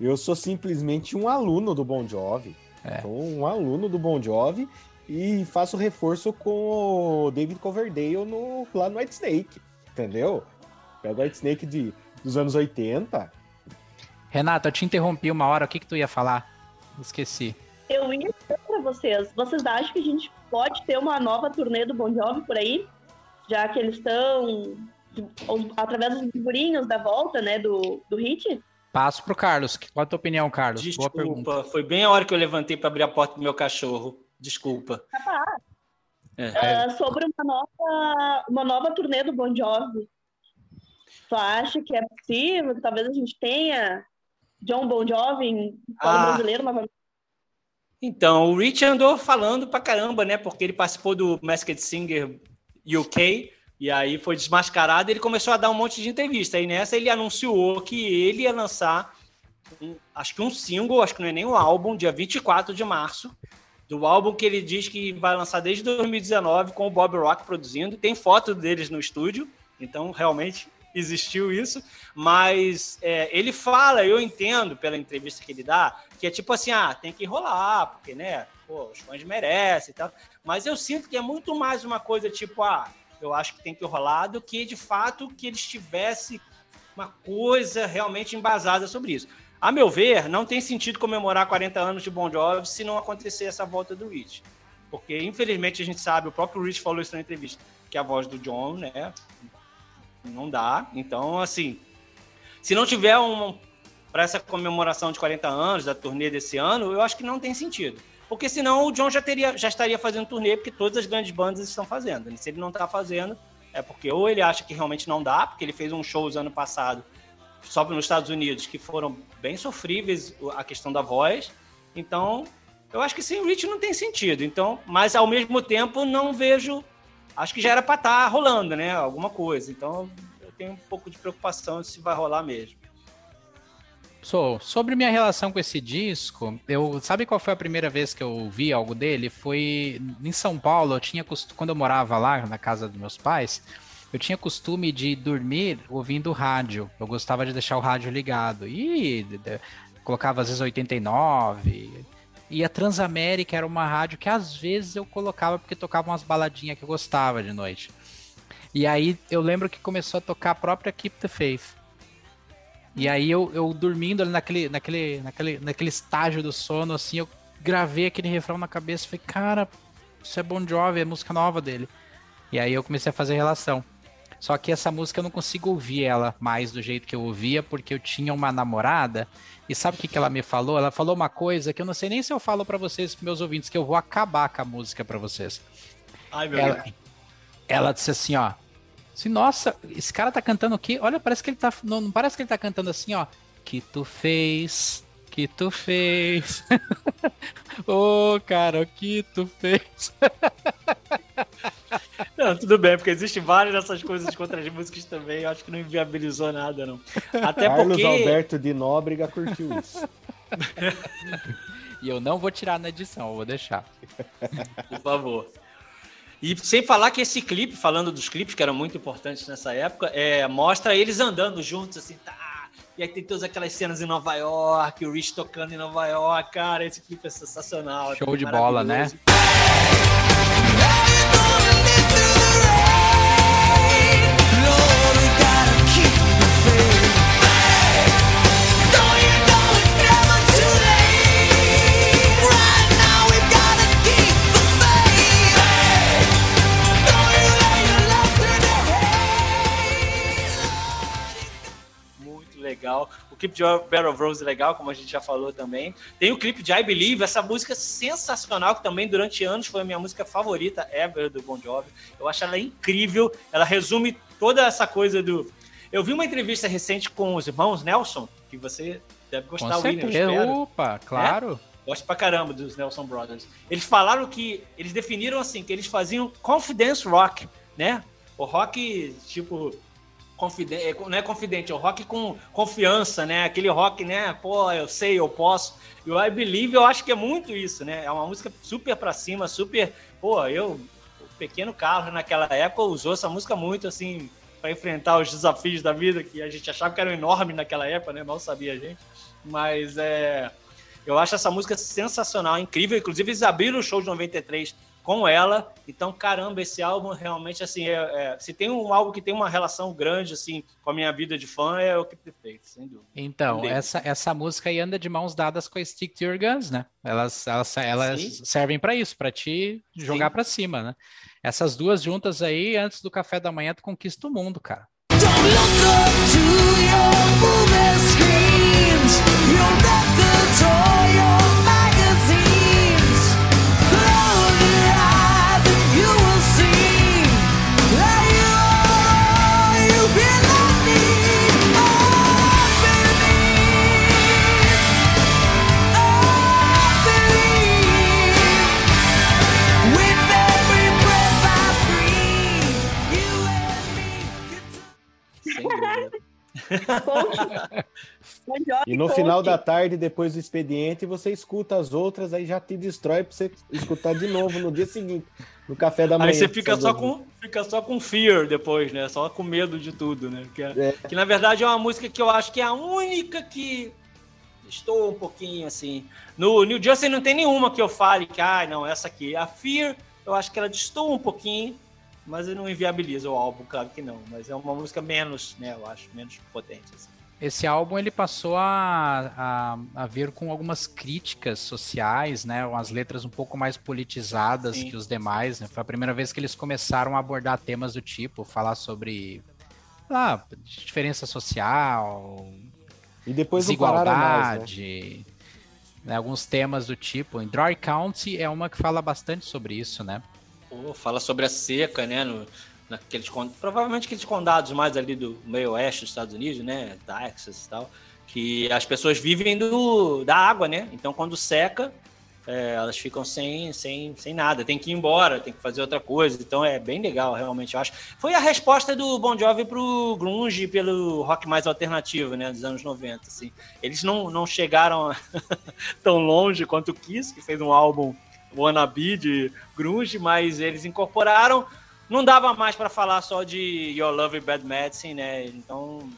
eu sou simplesmente um aluno do Bon Jovi. É. Sou um aluno do Bon Jovi e faço reforço com o David Coverdale no, lá no White Snake, entendeu? Pega o White Snake de, dos anos 80. Renata, eu te interrompi uma hora, o que, que tu ia falar? Esqueci. Eu ia dizer pra vocês, vocês acham que a gente pode ter uma nova turnê do Bon Jovi por aí? Já que eles estão através dos figurinhos da volta, né, do, do hit? Passo pro Carlos. Qual a tua opinião, Carlos? Desculpa, foi bem a hora que eu levantei para abrir a porta do meu cachorro. Desculpa. É. Uh, sobre uma nova, uma nova turnê do Bon Jovi. Tu acha que é possível? Que talvez a gente tenha John Bon Jovi em ah. brasileiro novamente? Então, o Rich andou falando pra caramba, né? Porque ele participou do Masked Singer UK e aí foi desmascarado e ele começou a dar um monte de entrevista. E nessa ele anunciou que ele ia lançar, um, acho que um single, acho que não é nem um álbum, dia 24 de março. do álbum que ele diz que vai lançar desde 2019 com o Bob Rock produzindo. Tem foto deles no estúdio, então realmente existiu isso. Mas é, ele fala, eu entendo pela entrevista que ele dá, que é tipo assim, ah, tem que rolar, porque, né, pô, os fãs merecem e tal. Mas eu sinto que é muito mais uma coisa tipo, ah, eu acho que tem que rolar, do que de fato que eles tivessem uma coisa realmente embasada sobre isso. A meu ver, não tem sentido comemorar 40 anos de Bon Jovi se não acontecer essa volta do Rich. Porque, infelizmente, a gente sabe, o próprio Rich falou isso na entrevista, que a voz do John, né, não dá. Então, assim, se não tiver um para essa comemoração de 40 anos da turnê desse ano, eu acho que não tem sentido. Porque senão o John já, teria, já estaria fazendo turnê, porque todas as grandes bandas estão fazendo. Se ele não está fazendo, é porque ou ele acha que realmente não dá, porque ele fez um show ano passado só nos Estados Unidos que foram bem sofríveis a questão da voz. Então, eu acho que sem Rich não tem sentido. Então, mas ao mesmo tempo não vejo, acho que já era para estar tá rolando, né? Alguma coisa. Então, eu tenho um pouco de preocupação se vai rolar mesmo. So, sobre minha relação com esse disco, eu sabe qual foi a primeira vez que eu vi algo dele? Foi em São Paulo. Eu tinha quando eu morava lá na casa dos meus pais, eu tinha costume de dormir ouvindo rádio. Eu gostava de deixar o rádio ligado e colocava às vezes 89. E a Transamérica era uma rádio que às vezes eu colocava porque tocava umas baladinhas que eu gostava de noite. E aí eu lembro que começou a tocar a própria Keep the Faith. E aí eu, eu dormindo ali naquele, naquele, naquele, naquele estágio do sono, assim, eu gravei aquele refrão na cabeça e falei, cara, isso é Bon Jovi, é música nova dele. E aí eu comecei a fazer relação. Só que essa música eu não consigo ouvir ela mais do jeito que eu ouvia, porque eu tinha uma namorada. E sabe o que, que ela me falou? Ela falou uma coisa que eu não sei nem se eu falo para vocês, meus ouvintes, que eu vou acabar com a música para vocês. Ai, meu ela, Deus. ela disse assim, ó. Assim, nossa, esse cara tá cantando o quê? Olha, parece que ele tá. Não, não parece que ele tá cantando assim, ó. Que tu fez, que tu fez. Ô, oh, cara, o que tu fez? Não, tudo bem, porque existem várias dessas coisas contra as músicas também. Eu acho que não inviabilizou nada, não. Até Carlos porque... Alberto de Nóbrega curtiu isso. e eu não vou tirar na edição, eu vou deixar. Por favor. E sem falar que esse clipe, falando dos clipes que eram muito importantes nessa época, é, mostra eles andando juntos, assim, tá. E aí tem todas aquelas cenas em Nova York, o Rich tocando em Nova York, cara, esse clipe é sensacional. Show é de bola, né? Legal. O clipe de Battle of Rose é legal, como a gente já falou também. Tem o clipe de I Believe, essa música sensacional, que também durante anos foi a minha música favorita ever do Bon Jovi. Eu acho ela incrível. Ela resume toda essa coisa do. Eu vi uma entrevista recente com os irmãos Nelson, que você deve gostar, com William, certeza. Opa, claro. É? Gosto pra caramba dos Nelson Brothers. Eles falaram que. Eles definiram assim, que eles faziam confidence rock, né? O rock, tipo, confidente, é, não é confidente, é o rock com confiança, né? Aquele rock, né? Pô, eu sei, eu posso. E o I Believe eu acho que é muito isso, né? É uma música super pra cima, super. Pô, eu, o pequeno Carlos naquela época usou essa música muito, assim, para enfrentar os desafios da vida que a gente achava que eram enormes naquela época, né? Mal sabia a gente. Mas é. Eu acho essa música sensacional, incrível. Inclusive, eles abriram o show de 93 com ela. Então, caramba, esse álbum realmente, assim, é, é, se tem um álbum que tem uma relação grande, assim, com a minha vida de fã, é o que Faith, sem dúvida. Então, essa, essa música aí anda de mãos dadas com a Stick to Your Guns, né? Elas, elas, elas servem para isso, para te jogar para cima, né? Essas duas juntas aí, antes do café da manhã, tu conquista o mundo, cara. Don't look up to e no final da tarde, depois do expediente, você escuta as outras, aí já te destrói pra você escutar de novo no dia seguinte, no café da manhã. Aí você fica só, com, fica só com fear depois, né? Só com medo de tudo, né? Que, é, é. que na verdade é uma música que eu acho que é a única que estou um pouquinho assim. No New Jersey não tem nenhuma que eu fale que, ah, não, essa aqui. A Fear, eu acho que ela distou um pouquinho, mas não inviabiliza o álbum, claro que não. Mas é uma música menos, né, eu acho, menos potente. Assim. Esse álbum ele passou a, a, a vir com algumas críticas sociais, né? Umas letras um pouco mais politizadas Sim. que os demais. Né? Foi a primeira vez que eles começaram a abordar temas do tipo, falar sobre ah, diferença social, e depois desigualdade, mais, né? né? alguns temas do tipo. Em Dry County é uma que fala bastante sobre isso, né? Pô, fala sobre a seca, né? No, naqueles, provavelmente aqueles condados mais ali do meio oeste dos Estados Unidos, né? Texas e tal. Que as pessoas vivem do, da água, né? Então quando seca, é, elas ficam sem, sem, sem nada, tem que ir embora, tem que fazer outra coisa. Então é bem legal, realmente, eu acho. Foi a resposta do Bon Jovi pro grunge pelo rock mais alternativo, né, dos anos 90, assim. Eles não, não chegaram tão longe quanto o Kiss, que fez um álbum wannabe de grunge, mas eles incorporaram. Não dava mais para falar só de Your Love Bad Medicine, né? Então,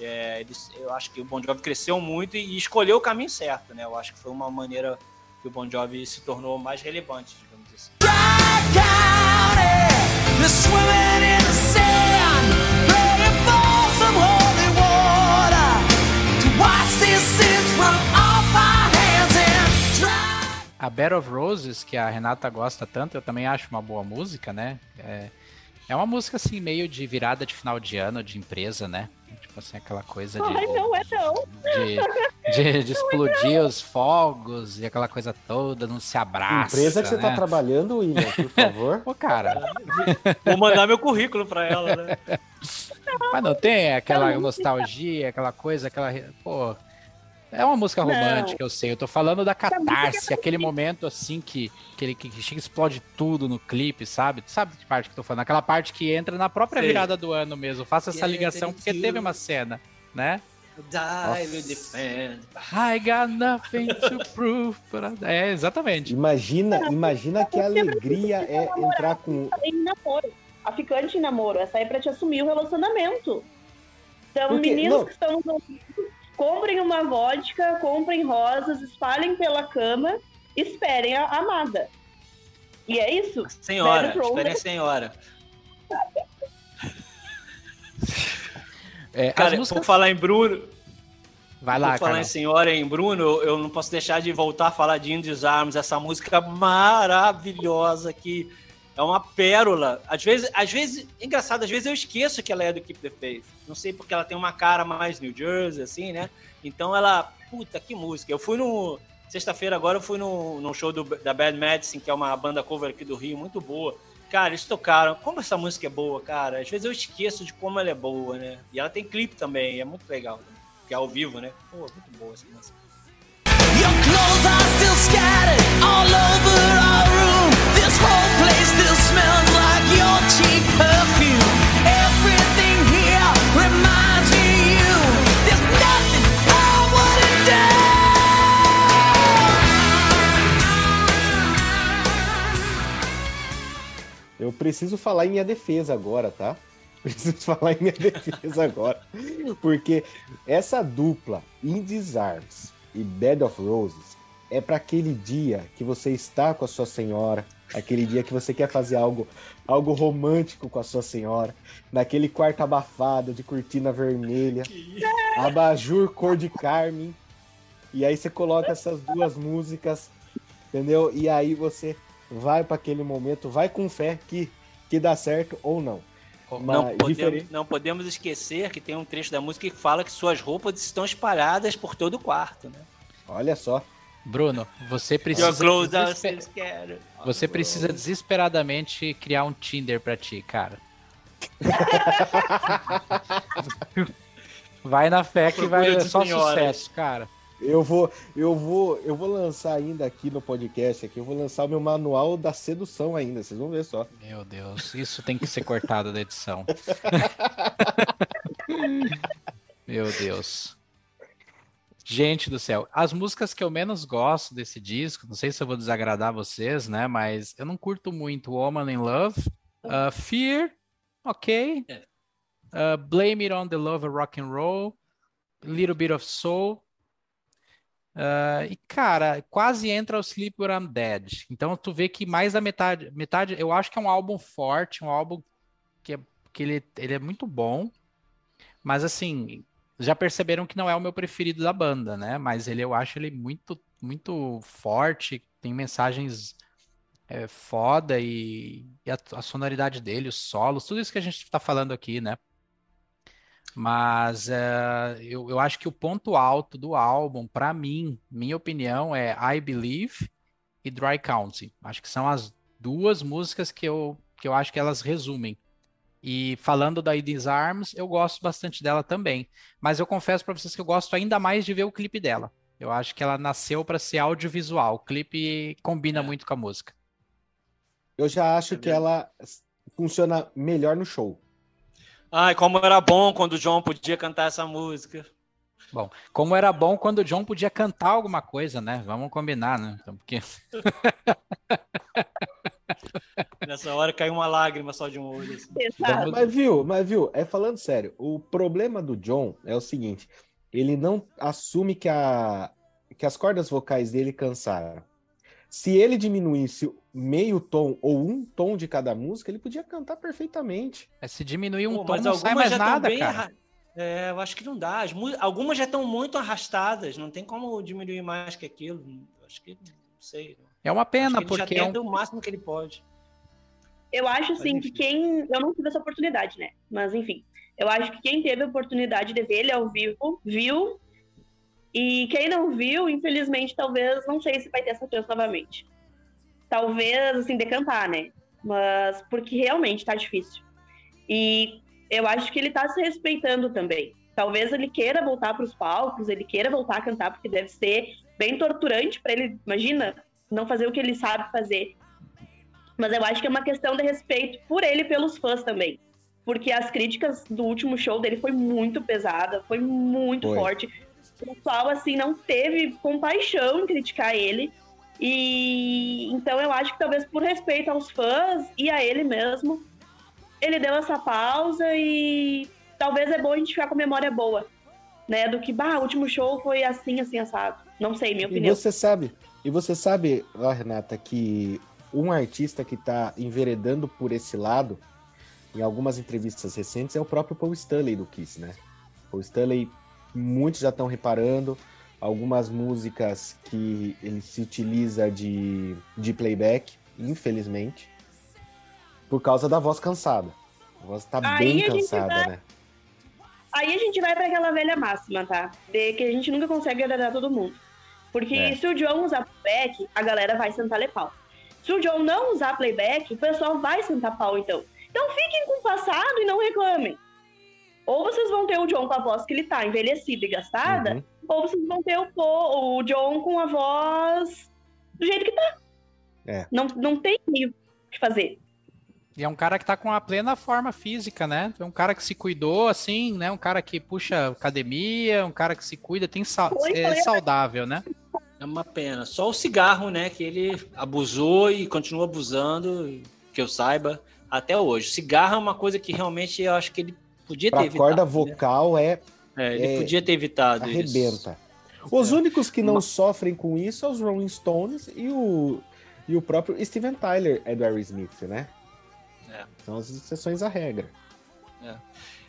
é, eles, eu acho que o Bon Jovi cresceu muito e escolheu o caminho certo, né? Eu acho que foi uma maneira que o Bon Jovi se tornou mais relevante, digamos assim. A Bed of Roses, que a Renata gosta tanto, eu também acho uma boa música, né? É, é uma música assim, meio de virada de final de ano de empresa, né? Tipo assim, aquela coisa de. Ai, não é não. De, de, de explodir é os fogos e aquela coisa toda, não se abraça. Empresa que você tá né? trabalhando, William, por favor. Pô, cara. Vou mandar meu currículo pra ela, né? Mas não tem aquela nostalgia, aquela coisa, aquela. Pô, é uma música romântica, não. eu sei. Eu tô falando da catarse, aquele momento assim que, que ele que, que explode tudo no clipe, sabe? Sabe que parte que eu tô falando? Aquela parte que entra na própria sei. virada do ano mesmo. Faça essa ligação, porque teve uma cena, né? Die will defend. I got nothing to prove. É, exatamente. Imagina, imagina que alegria é entrar com. A ficante em namoro. Essa aí é pra te assumir o relacionamento. Então, meninos não. que estão comprem uma vodka, comprem rosas, espalhem pela cama, esperem a amada. E é isso. Senhora, esperem a senhora. É, Cara, músicas... por falar em Bruno. Vai lá, Por falar em senhora em Bruno, eu não posso deixar de voltar a falar de Indies Arms, essa música maravilhosa que é uma pérola. Às vezes, às vezes, engraçado, às vezes eu esqueço que ela é do Keep the Faith. Não sei porque ela tem uma cara mais New Jersey, assim, né? Então ela, puta, que música. Eu fui no. Sexta-feira agora eu fui no, no show do, da Bad Medicine, que é uma banda cover aqui do Rio, muito boa. Cara, eles tocaram. Como essa música é boa, cara. Às vezes eu esqueço de como ela é boa, né? E ela tem clipe também, é muito legal. Que é ao vivo, né? Pô, muito boa essa música. Your clothes are still scattered all over Eu preciso falar em minha defesa agora, tá? Preciso falar em minha defesa agora. Porque essa dupla, Indies Arms, e Bed of Roses é para aquele dia que você está com a sua senhora, aquele dia que você quer fazer algo, algo romântico com a sua senhora, naquele quarto abafado de cortina vermelha, abajur cor de carmim, e aí você coloca essas duas músicas, entendeu? E aí você vai para aquele momento, vai com fé que que dá certo ou não. Não podemos, não podemos, esquecer que tem um trecho da música que fala que suas roupas estão espalhadas por todo o quarto, né? Olha só. Bruno, você precisa. Desesper... Você precisa desesperadamente criar um Tinder pra ti, cara. vai na fé que vai só sucesso, cara. Eu vou, eu vou, eu vou lançar ainda aqui no podcast aqui, eu vou lançar o meu manual da sedução ainda, vocês vão ver só. Meu Deus, isso tem que ser cortado da edição. Meu Deus. Gente do céu, as músicas que eu menos gosto desse disco, não sei se eu vou desagradar vocês, né? Mas eu não curto muito Woman in Love, uh, Fear, ok, uh, Blame It on the Love of Rock and Roll, Little Bit of Soul, uh, e cara, quase entra o Sleep When I'm Dead. Então tu vê que mais da metade, metade, eu acho que é um álbum forte, um álbum que, é, que ele, ele é muito bom, mas assim, já perceberam que não é o meu preferido da banda, né? Mas ele eu acho ele muito muito forte, tem mensagens é, foda e, e a, a, sonoridade dele, os solos, tudo isso que a gente está falando aqui, né? Mas é, eu, eu acho que o ponto alto do álbum, para mim, minha opinião, é I Believe e Dry County. Acho que são as duas músicas que eu, que eu acho que elas resumem e falando da Edith Arms, eu gosto bastante dela também. Mas eu confesso para vocês que eu gosto ainda mais de ver o clipe dela. Eu acho que ela nasceu para ser audiovisual. O clipe combina é. muito com a música. Eu já acho é que ela funciona melhor no show. Ai, como era bom quando o John podia cantar essa música. Bom, como era bom quando o John podia cantar alguma coisa, né? Vamos combinar, né? Então, porque... Nessa hora caiu uma lágrima só de um olho. Assim. Mas viu, mas viu, é falando sério, o problema do John é o seguinte: ele não assume que, a, que as cordas vocais dele cansaram. Se ele diminuísse meio tom ou um tom de cada música, ele podia cantar perfeitamente. É, se diminuir um Pô, tom, não sai mais nada, cara. É, eu acho que não dá. Algumas já estão muito arrastadas, não tem como diminuir mais que aquilo. Acho que não sei. É uma pena, porque. Já é um... o máximo que ele pode. Eu acho, assim, que quem. Eu não tive essa oportunidade, né? Mas, enfim. Eu acho que quem teve a oportunidade de ver ele ao vivo, viu. E quem não viu, infelizmente, talvez, não sei se vai ter essa chance novamente. Talvez, assim, decantar, né? Mas, porque realmente tá difícil. E eu acho que ele tá se respeitando também. Talvez ele queira voltar para os palcos, ele queira voltar a cantar, porque deve ser bem torturante para ele. Imagina, não fazer o que ele sabe fazer. Mas eu acho que é uma questão de respeito por ele e pelos fãs também. Porque as críticas do último show dele foi muito pesada, foi muito foi. forte. O pessoal, assim, não teve compaixão em criticar ele. E então eu acho que talvez por respeito aos fãs e a ele mesmo, ele deu essa pausa e talvez é bom a gente ficar com memória boa, né? Do que, bah, o último show foi assim, assim, assado. Não sei, minha opinião. E você sabe, e você sabe, ó, Renata, que um artista que está enveredando por esse lado, em algumas entrevistas recentes, é o próprio Paul Stanley do Kiss, né? Paul Stanley, muitos já estão reparando, algumas músicas que ele se utiliza de, de playback, infelizmente, por causa da voz cansada. A voz está bem cansada, vai... né? Aí a gente vai para aquela velha máxima, tá? De que a gente nunca consegue agradar todo mundo. Porque é. se o John usar playback, a galera vai sentar pau. Se o John não usar playback, o pessoal vai sentar pau, então. Então fiquem com o passado e não reclamem. Ou vocês vão ter o John com a voz que ele tá envelhecida e gastada, uhum. ou vocês vão ter o, o John com a voz do jeito que tá. É. Não, não tem o que fazer. E é um cara que tá com a plena forma física, né? É um cara que se cuidou, assim, né? Um cara que puxa academia, um cara que se cuida, tem sa foi, é foi, saudável, né? É uma pena. Só o cigarro, né? Que ele abusou e continua abusando, que eu saiba, até hoje. Cigarro é uma coisa que realmente eu acho que ele podia pra ter evitado. corda né? vocal né? é. É, ele é, podia ter evitado arrebenta. Isso. Os é. únicos que não uma... sofrem com isso são os Rolling Stones e o, e o próprio Steven Tyler é do Aerosmith, né? É. São as exceções à regra. É.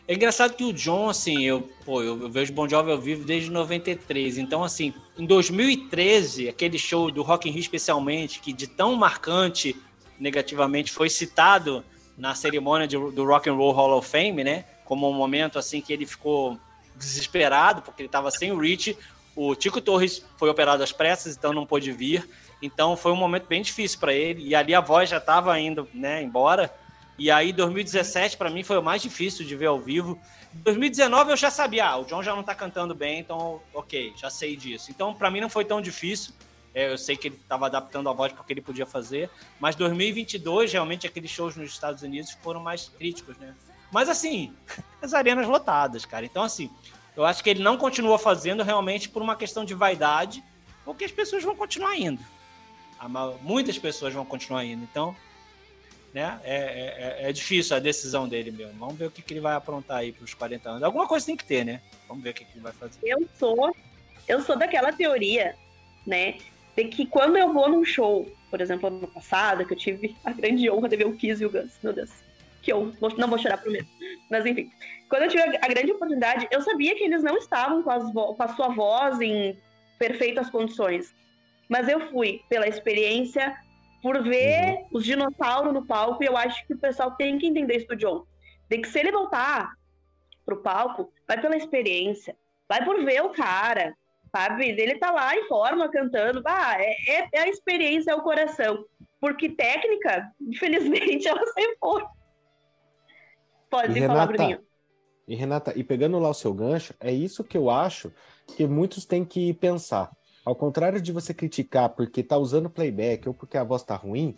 É engraçado que o John, assim, eu, pô, eu, vejo Bon Jovi ao vivo desde 93. Então, assim, em 2013, aquele show do Rock in Rio especialmente, que de tão marcante negativamente foi citado na cerimônia de, do Rock and Roll Hall of Fame, né? Como um momento assim que ele ficou desesperado porque ele estava sem o Rich. O Tico Torres foi operado às pressas, então não pôde vir. Então foi um momento bem difícil para ele. E ali a voz já estava indo, né, embora. E aí, 2017, para mim, foi o mais difícil de ver ao vivo. 2019 eu já sabia, ah, o John já não tá cantando bem, então, ok, já sei disso. Então, para mim, não foi tão difícil. É, eu sei que ele estava adaptando a voz porque ele podia fazer. Mas 2022, realmente, aqueles shows nos Estados Unidos foram mais críticos, né? Mas, assim, as arenas lotadas, cara. Então, assim, Eu acho que ele não continua fazendo realmente por uma questão de vaidade, porque as pessoas vão continuar indo. Muitas pessoas vão continuar indo. Então, né? É, é, é, difícil a decisão dele mesmo. Vamos ver o que, que ele vai aprontar aí para os 40 anos. Alguma coisa tem que ter, né? Vamos ver o que, que ele vai fazer. Eu sou, eu sou daquela teoria, né? De que quando eu vou num show, por exemplo, ano passado, que eu tive a grande honra de ver o Kiss e o Guns, meu Deus. Que eu não vou chorar primeiro. Mas enfim, quando eu tive a grande oportunidade, eu sabia que eles não estavam com, com a sua voz em perfeitas condições. Mas eu fui pela experiência, por ver uhum. os dinossauros no palco, e eu acho que o pessoal tem que entender isso do John. De que se ele voltar pro palco, vai pela experiência, vai por ver o cara, sabe? Ele tá lá em forma, cantando, ah, é, é, é a experiência, é o coração. Porque técnica, infelizmente, ela sempre foi. Pode e falar, Renata, Bruninho. E Renata, e pegando lá o seu gancho, é isso que eu acho que muitos têm que pensar. Ao contrário de você criticar porque está usando playback ou porque a voz está ruim,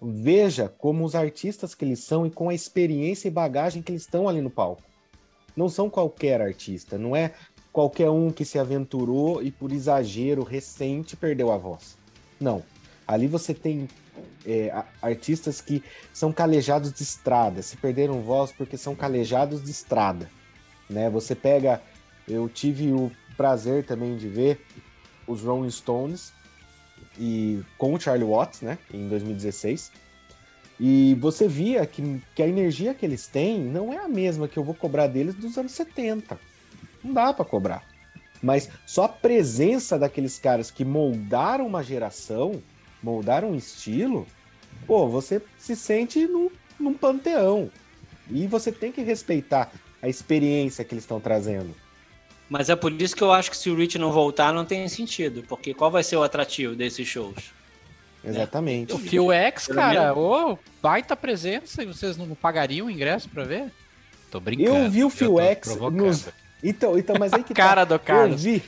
veja como os artistas que eles são e com a experiência e bagagem que eles estão ali no palco. Não são qualquer artista, não é qualquer um que se aventurou e por exagero recente perdeu a voz. Não. Ali você tem é, artistas que são calejados de estrada, se perderam voz porque são calejados de estrada. Né? Você pega. Eu tive o prazer também de ver os Rolling Stones e com o Charlie Watts, né, em 2016. E você via que, que a energia que eles têm não é a mesma que eu vou cobrar deles dos anos 70. Não dá para cobrar. Mas só a presença daqueles caras que moldaram uma geração, moldaram um estilo, pô, você se sente num, num panteão. E você tem que respeitar a experiência que eles estão trazendo. Mas é por isso que eu acho que se o Rich não voltar, não tem sentido. Porque qual vai ser o atrativo desses shows? Exatamente. O Phil X, cara, ô, oh, baita presença e vocês não pagariam o ingresso pra ver? Tô brincando. Eu vi o Phil X nos... Então, então, mas aí que cara tá. do cara. Eu vi,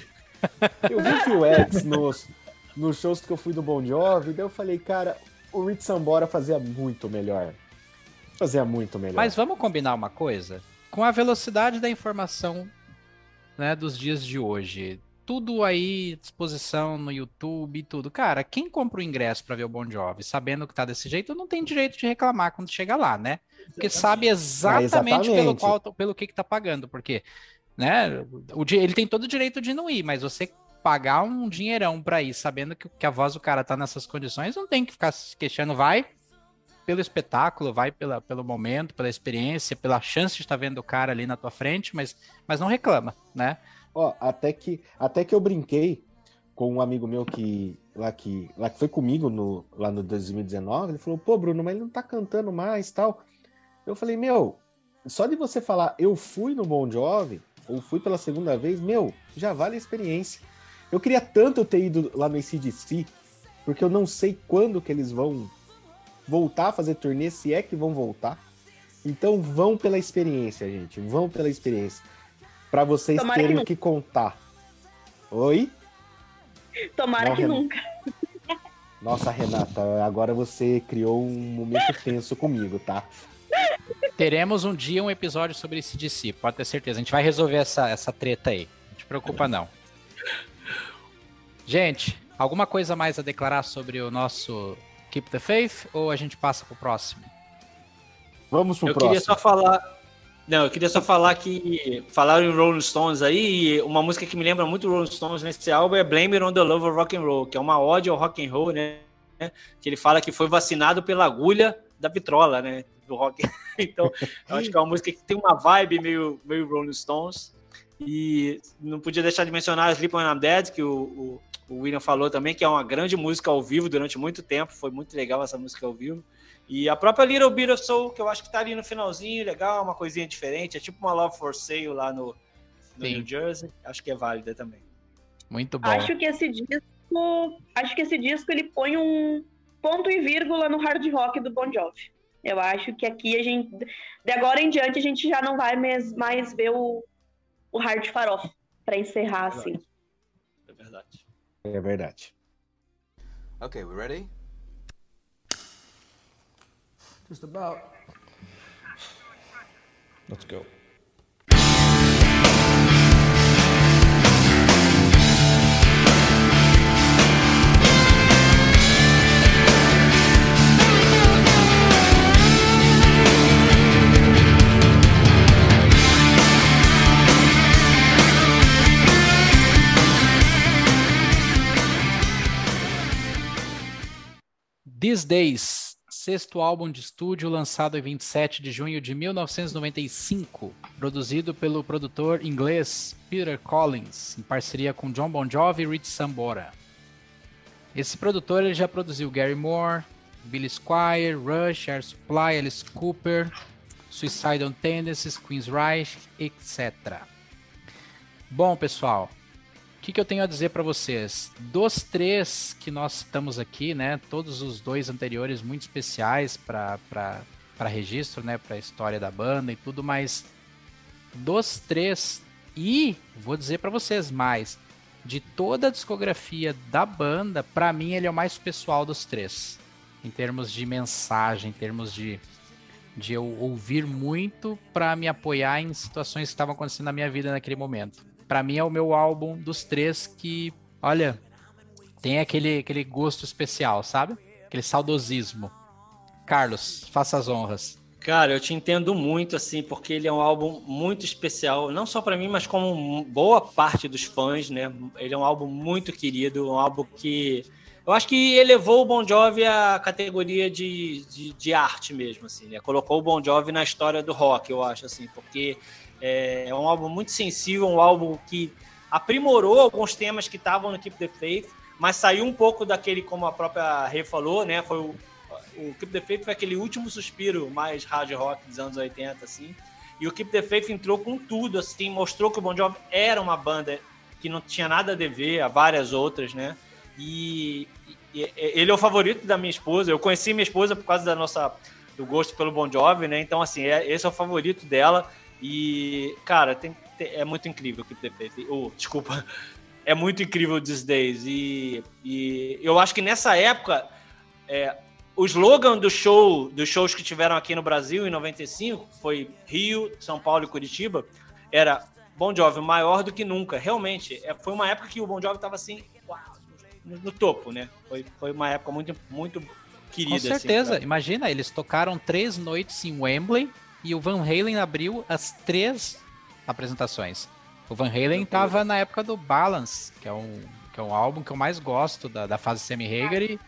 eu vi o Phil X nos, nos shows que eu fui do Bon Jovi, daí eu falei, cara, o Rich Sambora fazia muito melhor. Fazia muito melhor. Mas vamos combinar uma coisa? Com a velocidade da informação né, dos dias de hoje. Tudo aí, disposição no YouTube e tudo. Cara, quem compra o ingresso para ver o Bon Jovi sabendo que tá desse jeito, não tem direito de reclamar quando chega lá, né? Porque exatamente. sabe exatamente, ah, exatamente, pelo qual, pelo que que tá pagando, porque, né, o, ele tem todo o direito de não ir, mas você pagar um dinheirão para ir, sabendo que, que a voz do cara tá nessas condições, não tem que ficar se queixando, vai pelo espetáculo, vai pela, pelo momento, pela experiência, pela chance de estar vendo o cara ali na tua frente, mas, mas não reclama, né? Ó, até que, até que eu brinquei com um amigo meu que lá que, lá que foi comigo no, lá no 2019, ele falou, pô, Bruno, mas ele não tá cantando mais tal. Eu falei, meu, só de você falar eu fui no Bon Jovi, ou fui pela segunda vez, meu, já vale a experiência. Eu queria tanto ter ido lá no ACDC, porque eu não sei quando que eles vão voltar a fazer turnê, se é que vão voltar. Então vão pela experiência, gente. Vão pela experiência. para vocês Tomara terem o que, que contar. Oi? Tomara Não, que nunca. Nossa, Renata, agora você criou um momento tenso comigo, tá? Teremos um dia um episódio sobre esse DC, pode ter certeza. A gente vai resolver essa, essa treta aí. Não te preocupa, não. Gente, alguma coisa mais a declarar sobre o nosso Keep the Faith ou a gente passa pro próximo? Vamos pro eu próximo. Eu queria só falar. Não, eu queria só falar que falaram em Rolling Stones aí, e uma música que me lembra muito Rolling Stones nesse álbum é Blame It on the Love of Rock and Roll, que é uma ode ao rock and roll, né? Que ele fala que foi vacinado pela agulha da vitrola, né? Do rock. então, eu acho que é uma música que tem uma vibe meio, meio Rolling Stones. E não podia deixar de mencionar Sleep When I'm Dead, que o, o o William falou também que é uma grande música ao vivo durante muito tempo, foi muito legal essa música ao vivo. E a própria Little Bit of Soul, que eu acho que tá ali no finalzinho, legal, uma coisinha diferente, é tipo uma Love for Sale lá no, no New Jersey, acho que é válida também. Muito bom. Acho que esse disco, acho que esse disco ele põe um ponto e vírgula no hard rock do Bon Jovi. Eu acho que aqui a gente, de agora em diante, a gente já não vai mais, mais ver o, o hard farofa para encerrar assim. É verdade. É verdade. Okay, we ready? Just about. Let's go. These Days, sexto álbum de estúdio lançado em 27 de junho de 1995, produzido pelo produtor inglês Peter Collins, em parceria com John Bon Jovi e Rich Sambora. Esse produtor ele já produziu Gary Moore, Billy Squire, Rush, Air Supply, Alice Cooper, Suicidal Tendencies, Queen's Reich, etc. Bom, pessoal, o que, que eu tenho a dizer para vocês? Dos três que nós estamos aqui, né? Todos os dois anteriores muito especiais para registro, né? Para a história da banda e tudo, mas dos três e vou dizer para vocês mais de toda a discografia da banda, para mim ele é o mais pessoal dos três, em termos de mensagem, em termos de de eu ouvir muito para me apoiar em situações que estavam acontecendo na minha vida naquele momento para mim é o meu álbum dos três que, olha, tem aquele, aquele gosto especial, sabe? Aquele saudosismo. Carlos, faça as honras. Cara, eu te entendo muito, assim, porque ele é um álbum muito especial, não só para mim, mas como boa parte dos fãs, né? Ele é um álbum muito querido, um álbum que eu acho que elevou o Bon Jovi à categoria de, de, de arte mesmo, assim, né? Colocou o Bon Jovi na história do rock, eu acho, assim, porque é, é um álbum muito sensível, um álbum que aprimorou alguns temas que estavam no Keep the Faith, mas saiu um pouco daquele, como a própria Rê falou, né? Foi o, o Keep the Faith foi aquele último suspiro mais hard rock dos anos 80, assim. E o Keep the Faith entrou com tudo, assim, mostrou que o Bon Jovi era uma banda que não tinha nada a dever a várias outras, né? E, e ele é o favorito da minha esposa. Eu conheci minha esposa por causa da nossa do gosto pelo Bon Jovi, né? Então assim, é, esse é o favorito dela. E, cara, tem, tem, é muito incrível o Keep the Faith. Oh, desculpa. É muito incrível These Days. E, e eu acho que nessa época, é, o slogan do show, dos shows que tiveram aqui no Brasil em 95, foi Rio, São Paulo e Curitiba, era Bon Jovi maior do que nunca. Realmente, é, foi uma época que o Bon Jovi estava assim, no, no, topo, né? Foi, foi uma época muito, muito querida. Com assim, certeza. Assim, Imagina, eles tocaram três noites em Wembley e o Van Halen abriu as três apresentações. O Van Halen estava na época do Balance, que é um, que é um álbum que eu mais gosto da, da fase. E,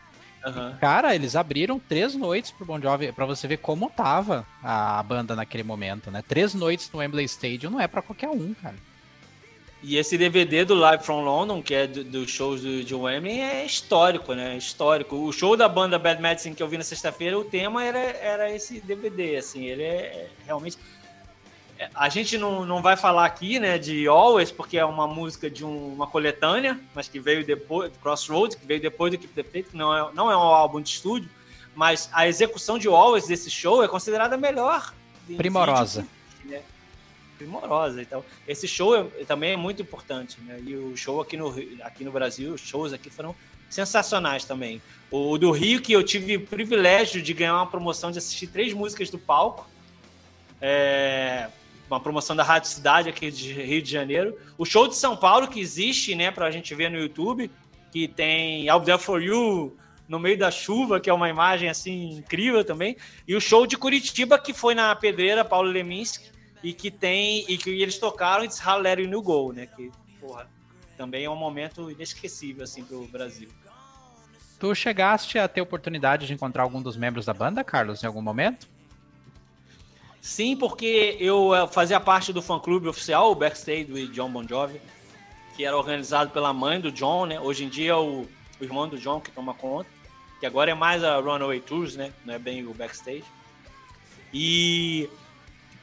uhum. cara, eles abriram três noites pro Bon Jovi, pra você ver como tava a, a banda naquele momento, né? Três noites no Wembley Stadium não é para qualquer um, cara. E esse DVD do Live from London, que é dos do shows do, de Wembley, é histórico, né? Histórico. O show da banda Bad Medicine que eu vi na sexta-feira, o tema era, era esse DVD, assim. Ele é, é realmente... É, a gente não, não vai falar aqui, né, de Always, porque é uma música de um, uma coletânea, mas que veio depois, Crossroads, que veio depois do Keep the Faith, que não é, não é um álbum de estúdio, mas a execução de Always desse show é considerada melhor. Primorosa. Vídeo, né? Primorosa. Então, esse show é, também é muito importante, né? E o show aqui no, aqui no Brasil, os shows aqui foram sensacionais também. O do Rio, que eu tive o privilégio de ganhar uma promoção de assistir três músicas do palco. É, uma promoção da Rádio Cidade aqui de Rio de Janeiro. O show de São Paulo, que existe, né, pra gente ver no YouTube, que tem I'll There For You no meio da chuva, que é uma imagem, assim, incrível também. E o show de Curitiba, que foi na Pedreira Paulo Leminski, e que tem e que eles tocaram It's How Let You Go, né? Que, porra, também é um momento inesquecível assim pro Brasil. Tu chegaste a ter oportunidade de encontrar algum dos membros da banda, Carlos, em algum momento? Sim, porque eu eh, fazia parte do fã-clube oficial, o Backstage do John Bon Jovi, que era organizado pela mãe do John, né? Hoje em dia é o, o irmão do John que toma conta, que agora é mais a Runaway Tours, né? Não é bem o Backstage. E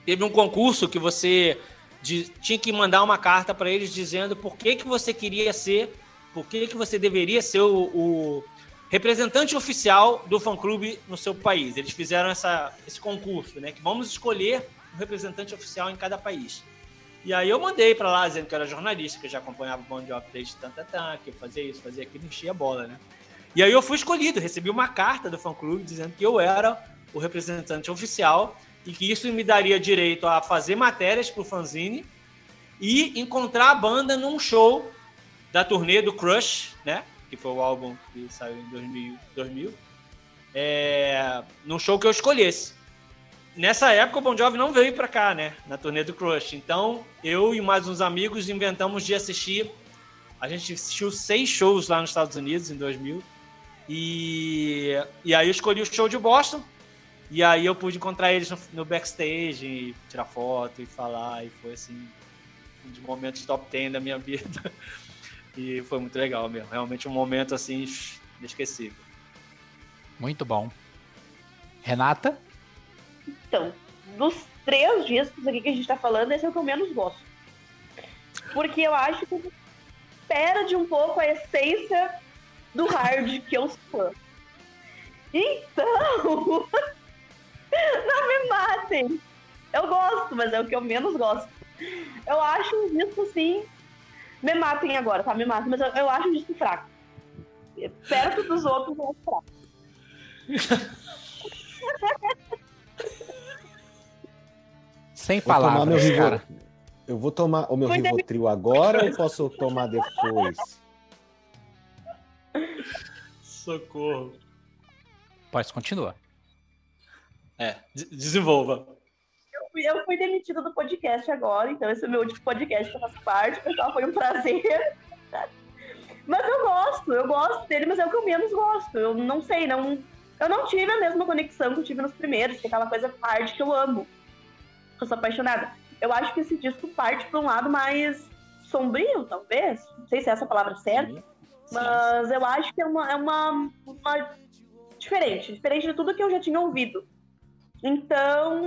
teve um concurso que você de, tinha que mandar uma carta para eles dizendo por que, que você queria ser, por que, que você deveria ser o, o representante oficial do fã-clube no seu país. Eles fizeram essa, esse concurso, né? Que vamos escolher um representante oficial em cada país. E aí eu mandei para lá dizendo que era jornalista, que eu já acompanhava o Bond Job desde tanto que eu fazia isso, fazia aquilo, enchia a bola, né? E aí eu fui escolhido, recebi uma carta do fã-clube dizendo que eu era o representante oficial e que isso me daria direito a fazer matérias para o fanzine e encontrar a banda num show da turnê do Crush, né? Que foi o álbum que saiu em 2000, 2000 é, num show que eu escolhesse. Nessa época o Bon Jovi não veio para cá, né? Na turnê do Crush. Então eu e mais uns amigos inventamos de assistir. A gente assistiu seis shows lá nos Estados Unidos em 2000 E, e aí eu escolhi o show de Boston. E aí eu pude encontrar eles no, no backstage, e tirar foto e falar. E foi assim, um dos momentos top 10 da minha vida. E foi muito legal mesmo. Realmente um momento assim, inesquecível. Muito bom. Renata? Então, dos três discos aqui que a gente tá falando, esse é o que eu menos gosto. Porque eu acho que perde um pouco a essência do hard que eu sou fã. Então, não me matem. Eu gosto, mas é o que eu menos gosto. Eu acho um disco assim. Me matem agora, tá? Me matem, mas eu, eu acho um disco fraco. Perto dos outros, eu acho fraco. Sem Vou tomar meu palavras, Rivo- cara. Eu vou tomar o meu da- Rivotril agora ou posso tomar depois? Socorro. Pode continuar. É, de- desenvolva. Eu fui, eu fui demitida do podcast agora, então esse é o meu último podcast que eu faço parte. Pessoal, foi um prazer. Mas eu gosto, eu gosto dele, mas é o que eu menos gosto. Eu não sei, não. Eu não tive a mesma conexão que eu tive nos primeiros, que é aquela coisa hard que eu amo. Eu sou apaixonada. Eu acho que esse disco parte para um lado mais sombrio, talvez. Não sei se é essa palavra certa. Sim. Mas eu acho que é uma, é uma, uma diferente, diferente de tudo que eu já tinha ouvido. Então,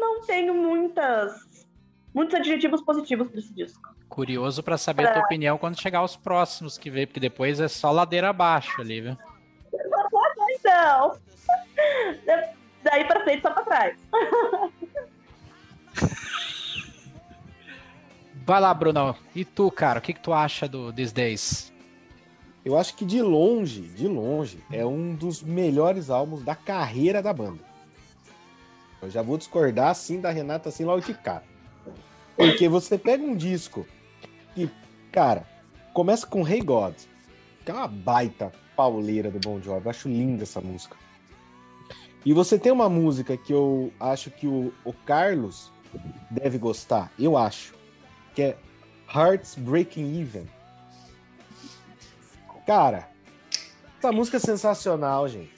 não tenho muitas muitos adjetivos positivos para esse disco. Curioso pra saber a tua opinião quando chegar os próximos que veio, porque depois é só ladeira abaixo ali, viu? Então, daí para frente só para trás. Vai lá, Brunão. E tu, cara, o que, que tu acha do These Days? Eu acho que de longe, de longe, é um dos melhores álbuns da carreira da banda. Eu já vou discordar assim da Renata assim logo de cara. Porque você pega um disco que, cara, começa com Hey God, que é uma baita pauleira do Bon Jovi. Eu acho linda essa música. E você tem uma música que eu acho que o, o Carlos deve gostar, eu acho, que é Hearts Breaking Even. Cara, essa música é sensacional, gente.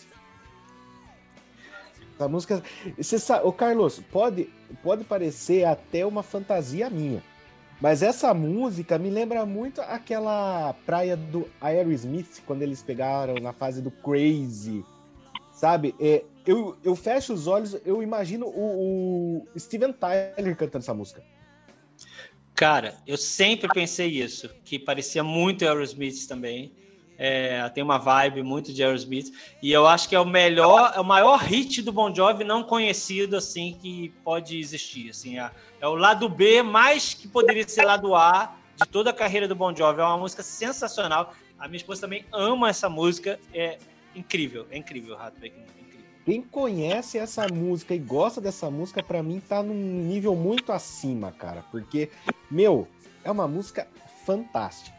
Essa música. Você sabe, ô Carlos, pode, pode parecer até uma fantasia minha. Mas essa música me lembra muito aquela praia do Aerosmith, quando eles pegaram na fase do Crazy. Sabe? É, eu, eu fecho os olhos, eu imagino o, o Steven Tyler cantando essa música. Cara, eu sempre pensei isso, que parecia muito Aerosmith também. É, tem uma vibe muito de Aerosmith. E eu acho que é o melhor, é o maior hit do Bon Jovi não conhecido, assim, que pode existir. Assim, é, é o lado B, mais que poderia ser lado A de toda a carreira do Bon Jovi. É uma música sensacional. A minha esposa também ama essa música. É incrível, é incrível. É incrível. Quem conhece essa música e gosta dessa música, pra mim tá num nível muito acima, cara. Porque, meu, é uma música fantástica.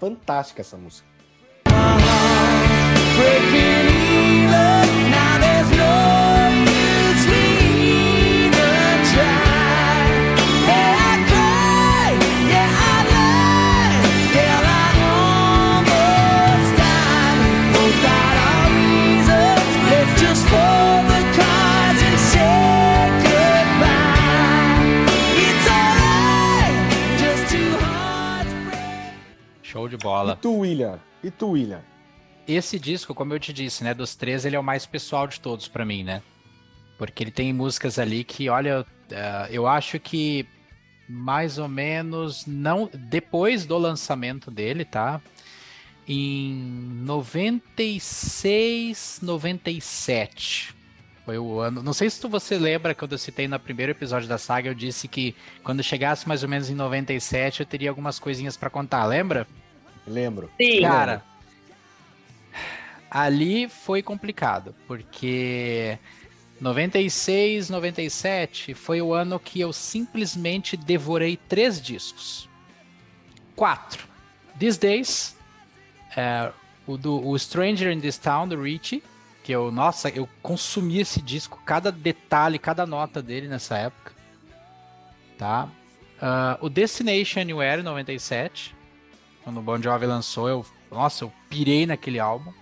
Fantástica essa música. Show de E bola. tu, William? E tu, William? Esse disco, como eu te disse, né, dos três, ele é o mais pessoal de todos pra mim, né? Porque ele tem músicas ali que, olha, eh, eu acho que mais ou menos não depois do lançamento dele, tá? Em 96, 97. Foi o ano. Não sei se tu, você lembra quando eu citei no primeiro episódio da saga, eu disse que quando chegasse mais ou menos em 97 eu teria algumas coisinhas pra contar, lembra? Lembro. Sim. Cara, ali foi complicado, porque 96, 97 foi o ano que eu simplesmente devorei três discos. Quatro. These Days, é, o, do, o Stranger in This Town, do Richie, que eu, nossa, eu consumi esse disco, cada detalhe, cada nota dele nessa época. Tá? Ah, o Destination Anywhere, 97, quando o Bon Jovi lançou, eu, nossa, eu pirei naquele álbum.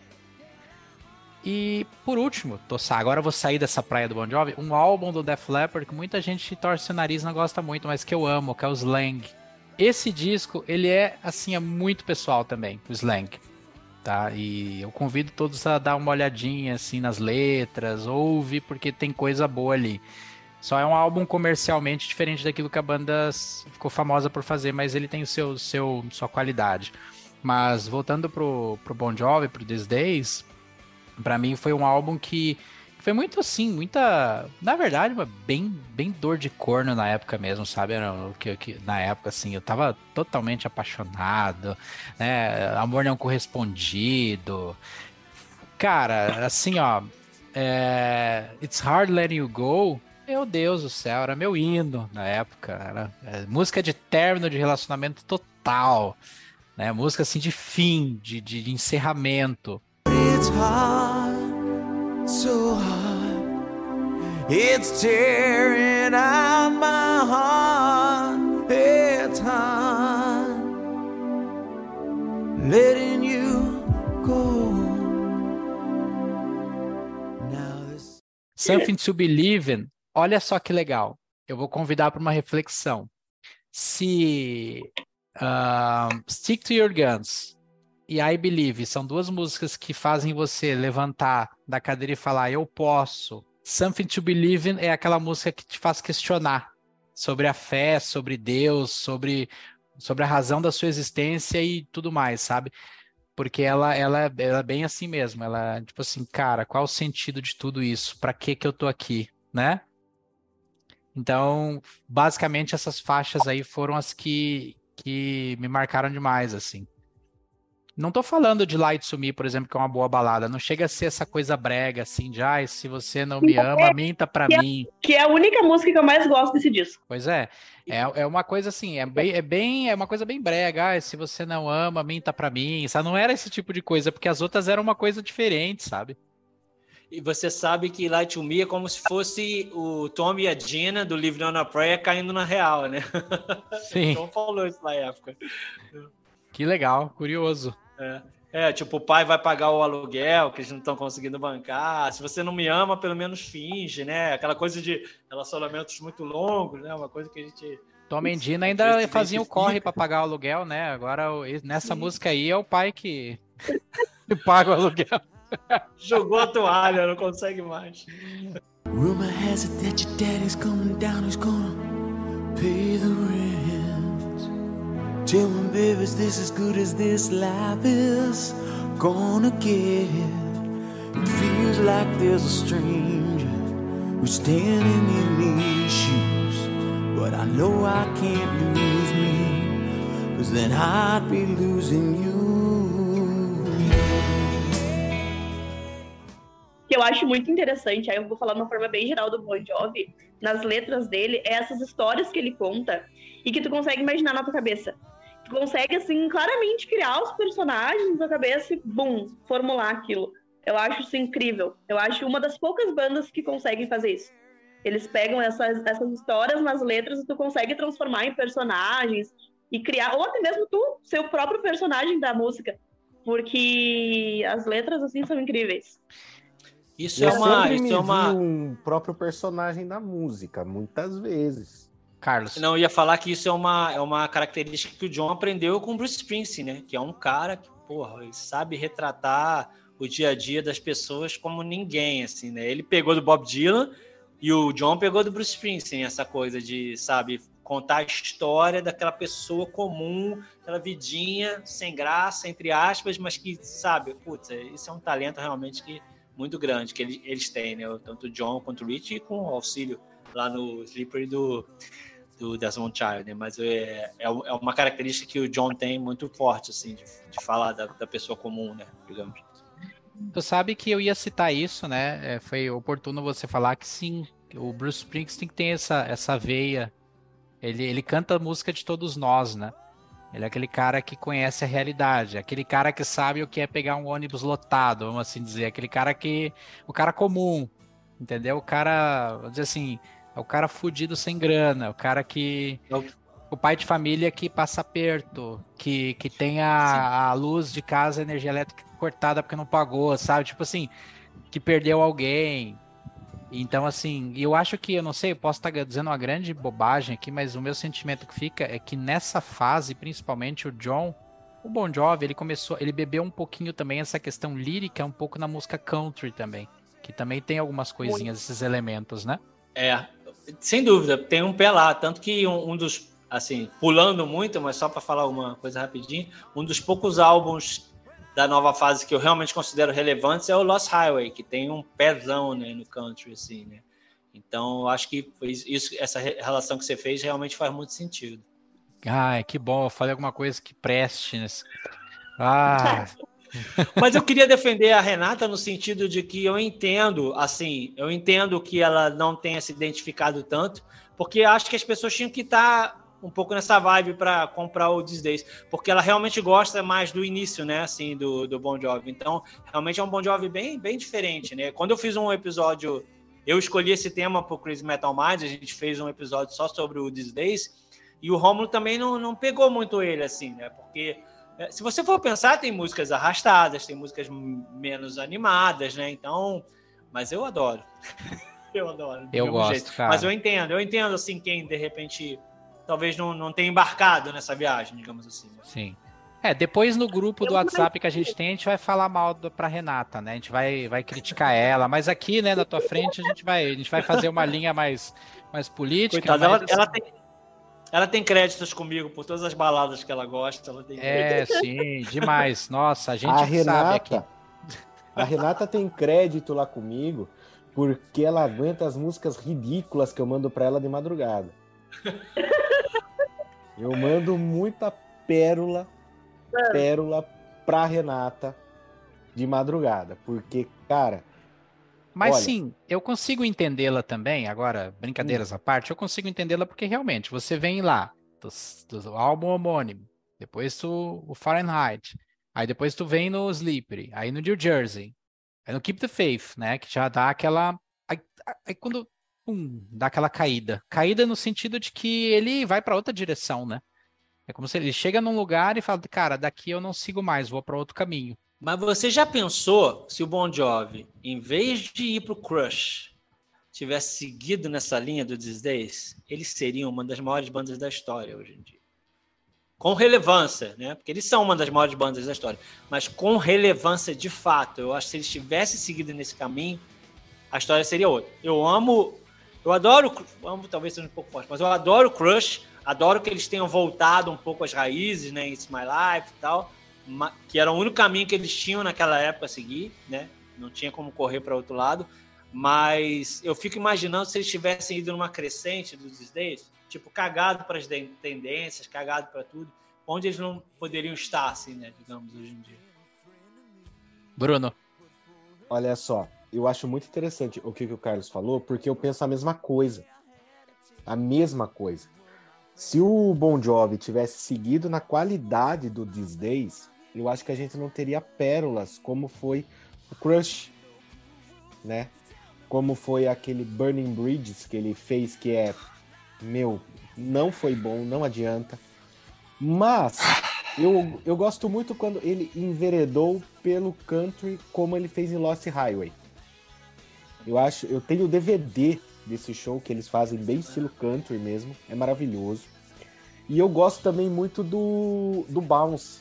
E por último, tô, agora vou sair dessa praia do Bon Jovi, um álbum do Def Leppard que muita gente torce o nariz não gosta muito, mas que eu amo, que é o Slang. Esse disco, ele é assim, é muito pessoal também, o Slang. Tá? E eu convido todos a dar uma olhadinha assim nas letras, ouve porque tem coisa boa ali. Só é um álbum comercialmente diferente daquilo que a banda ficou famosa por fazer, mas ele tem o seu, seu sua qualidade. Mas voltando pro, pro Bon Jovi, pro These Days, para mim foi um álbum que foi muito assim, muita. Na verdade, bem, bem dor de corno na época mesmo, sabe? Que, que, na época, assim, eu tava totalmente apaixonado, né? Amor não correspondido. Cara, assim, ó. É... It's Hard Letting You Go. Meu Deus do céu, era meu hino na época. Era é, música de término de relacionamento total. Né? Música assim de fim, de, de encerramento. It's hard, so hard. It's tearing out my heart. It's hard letting you go. This... Something to Believe in. Olha só que legal. Eu vou convidar para uma reflexão. Se uh, Stick to Your Guns e I Believe são duas músicas que fazem você levantar da cadeira e falar eu posso. Something to Believe in é aquela música que te faz questionar sobre a fé, sobre Deus, sobre, sobre a razão da sua existência e tudo mais, sabe? Porque ela, ela, ela é bem assim mesmo. Ela, tipo assim, cara, qual o sentido de tudo isso? Para que que eu tô aqui, né? Então, basicamente essas faixas aí foram as que, que me marcaram demais, assim. Não tô falando de Light Sumi, por exemplo, que é uma boa balada. Não chega a ser essa coisa brega, assim, de ai, se você não me ama, é, minta pra que mim. É, que é a única música que eu mais gosto desse disco. Pois é. É, é uma coisa assim, é bem, é bem, é uma coisa bem brega. Ai, se você não ama, minta pra mim. Sabe? Não era esse tipo de coisa, porque as outras eram uma coisa diferente, sabe? E você sabe que Light to Me é como se fosse o Tom e a Gina do Livre on a Prayer caindo na real, né? Sim. Tom falou isso na época. Que legal, curioso. É. É, tipo, o pai vai pagar o aluguel que eles não estão conseguindo bancar. Se você não me ama, pelo menos finge, né? Aquela coisa de relacionamentos muito longos, né? Uma coisa que a gente. Tom e Dina ainda faziam o corre para pagar o aluguel, né? Agora, nessa Sim. música aí, é o pai que, que paga o aluguel. Jogou a toalha, não consegue mais. Rumor has it that your daddy's coming down, he's gonna pay the rent. Tell me, baby, is this as good as this life is gonna get? It feels like there's a stranger who's standing in these shoes. But I know I can't lose me, cause then I'd be losing you. Que eu acho muito interessante, aí eu vou falar de uma forma bem geral do Bon Jovi, nas letras dele, é essas histórias que ele conta e que tu consegue imaginar na tua cabeça consegue, assim, claramente criar os personagens na cabeça e, bum, formular aquilo. Eu acho isso incrível. Eu acho uma das poucas bandas que conseguem fazer isso. Eles pegam essas, essas histórias nas letras e tu consegue transformar em personagens e criar, ou até mesmo tu, seu próprio personagem da música. Porque as letras, assim, são incríveis. Isso Eu é uma. Isso é uma... um próprio personagem da música, muitas vezes. Carlos. Não, ia falar que isso é uma, é uma característica que o John aprendeu com o Bruce Springsteen, né? Que é um cara que, porra, ele sabe retratar o dia a dia das pessoas como ninguém, assim, né? Ele pegou do Bob Dylan e o John pegou do Bruce Springsteen, essa coisa de, sabe, contar a história daquela pessoa comum, aquela vidinha sem graça, entre aspas, mas que, sabe, putz, isso é um talento realmente que muito grande que eles têm, né? Tanto o John quanto o Rich e com o auxílio lá no Slippery do do Desmond Child, né? Mas é, é, é, uma característica que o John tem muito forte, assim, de, de falar da, da, pessoa comum, né? Digamos. Tu sabe que eu ia citar isso, né? É, foi oportuno você falar que sim, o Bruce Springsteen tem essa, essa veia. Ele, ele canta a música de todos nós, né? Ele é aquele cara que conhece a realidade, aquele cara que sabe o que é pegar um ônibus lotado, vamos assim dizer, aquele cara que. O cara comum, entendeu? O cara, vamos dizer assim, é o cara fudido sem grana, o cara que. É o pai de família que passa perto, que, que tem a, a luz de casa, a energia elétrica cortada porque não pagou, sabe? Tipo assim, que perdeu alguém. Então, assim, eu acho que, eu não sei, eu posso estar dizendo uma grande bobagem aqui, mas o meu sentimento que fica é que nessa fase, principalmente o John, o Bon Jovi, ele começou, ele bebeu um pouquinho também essa questão lírica, um pouco na música country também, que também tem algumas coisinhas, esses elementos, né? É, sem dúvida, tem um pé lá, tanto que um, um dos, assim, pulando muito, mas só para falar uma coisa rapidinho, um dos poucos álbuns da nova fase que eu realmente considero relevantes é o Lost Highway, que tem um pezão né, no country, assim, né? Então, acho que isso, essa relação que você fez realmente faz muito sentido. Ai, que bom, eu falei alguma coisa que preste nesse. Ah. Mas eu queria defender a Renata no sentido de que eu entendo, assim, eu entendo que ela não tenha se identificado tanto, porque acho que as pessoas tinham que estar um pouco nessa vibe para comprar o These Days, porque ela realmente gosta mais do início, né, assim, do, do Bon Jovi. Então, realmente é um Bon Jovi bem, bem diferente, né? Quando eu fiz um episódio, eu escolhi esse tema para o Crazy Metal Mind, a gente fez um episódio só sobre o These Days, e o Romulo também não, não pegou muito ele, assim, né? Porque se você for pensar, tem músicas arrastadas, tem músicas menos animadas, né? Então, mas eu adoro. eu adoro. Eu gosto, jeito. cara. Mas eu entendo, eu entendo, assim, quem de repente talvez não, não tenha embarcado nessa viagem, digamos assim. Né? Sim. É, depois no grupo do WhatsApp que a gente tem, a gente vai falar mal do, pra Renata, né? A gente vai, vai criticar ela, mas aqui, né, na tua frente, a gente vai, a gente vai fazer uma linha mais, mais política. Coitada, ela, ela, tem, ela tem créditos comigo por todas as baladas que ela gosta. Ela é, sim, demais. Nossa, a gente a Renata, A Renata tem crédito lá comigo porque ela aguenta as músicas ridículas que eu mando para ela de madrugada. Eu mando muita pérola, pérola pra Renata de madrugada, porque, cara. Mas olha... sim, eu consigo entendê-la também, agora, brincadeiras hum. à parte, eu consigo entendê-la porque realmente você vem lá, do, do álbum homônimo, depois tu, o Fahrenheit, aí depois tu vem no Slippery, aí no New Jersey, aí no Keep the Faith, né, que já dá aquela... Aí, aí quando pum, dá aquela caída. Caída no sentido de que ele vai para outra direção, né? É como se ele chega num lugar e fala, cara, daqui eu não sigo mais, vou para outro caminho. Mas você já pensou se o Bon Jovi, em vez de ir pro Crush, tivesse seguido nessa linha do These eles seriam uma das maiores bandas da história hoje em dia. Com relevância, né? Porque eles são uma das maiores bandas da história. Mas com relevância de fato. Eu acho que se eles tivessem seguido nesse caminho, a história seria outra. Eu amo eu adoro, amo talvez seja um pouco forte, mas eu adoro Crush, adoro que eles tenham voltado um pouco às raízes, né, It's My Life e tal, que era o único caminho que eles tinham naquela época a seguir, né? Não tinha como correr para outro lado, mas eu fico imaginando se eles tivessem ido numa crescente dos Days, tipo cagado para as tendências, cagado para tudo, onde eles não poderiam estar assim, né, digamos hoje em dia. Bruno. Olha só, eu acho muito interessante o que, que o Carlos falou, porque eu penso a mesma coisa. A mesma coisa. Se o Bon Jovi tivesse seguido na qualidade do These Days, eu acho que a gente não teria pérolas como foi o Crush, né? Como foi aquele Burning Bridges que ele fez, que é, meu, não foi bom, não adianta. Mas eu, eu gosto muito quando ele enveredou pelo country como ele fez em Lost Highway. Eu acho, eu tenho o DVD desse show que eles fazem bem estilo country mesmo, é maravilhoso. E eu gosto também muito do, do Bounce.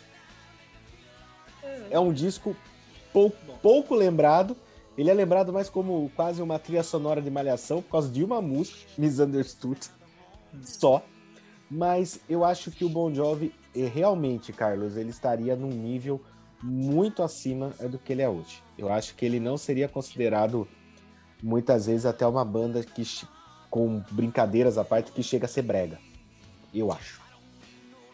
É um disco pouco, pouco lembrado. Ele é lembrado mais como quase uma trilha sonora de malhação por causa de uma música, Misunderstood, só. Mas eu acho que o Bon Jovi, realmente, Carlos, ele estaria num nível muito acima do que ele é hoje. Eu acho que ele não seria considerado muitas vezes até uma banda que com brincadeiras à parte que chega a ser brega. Eu acho.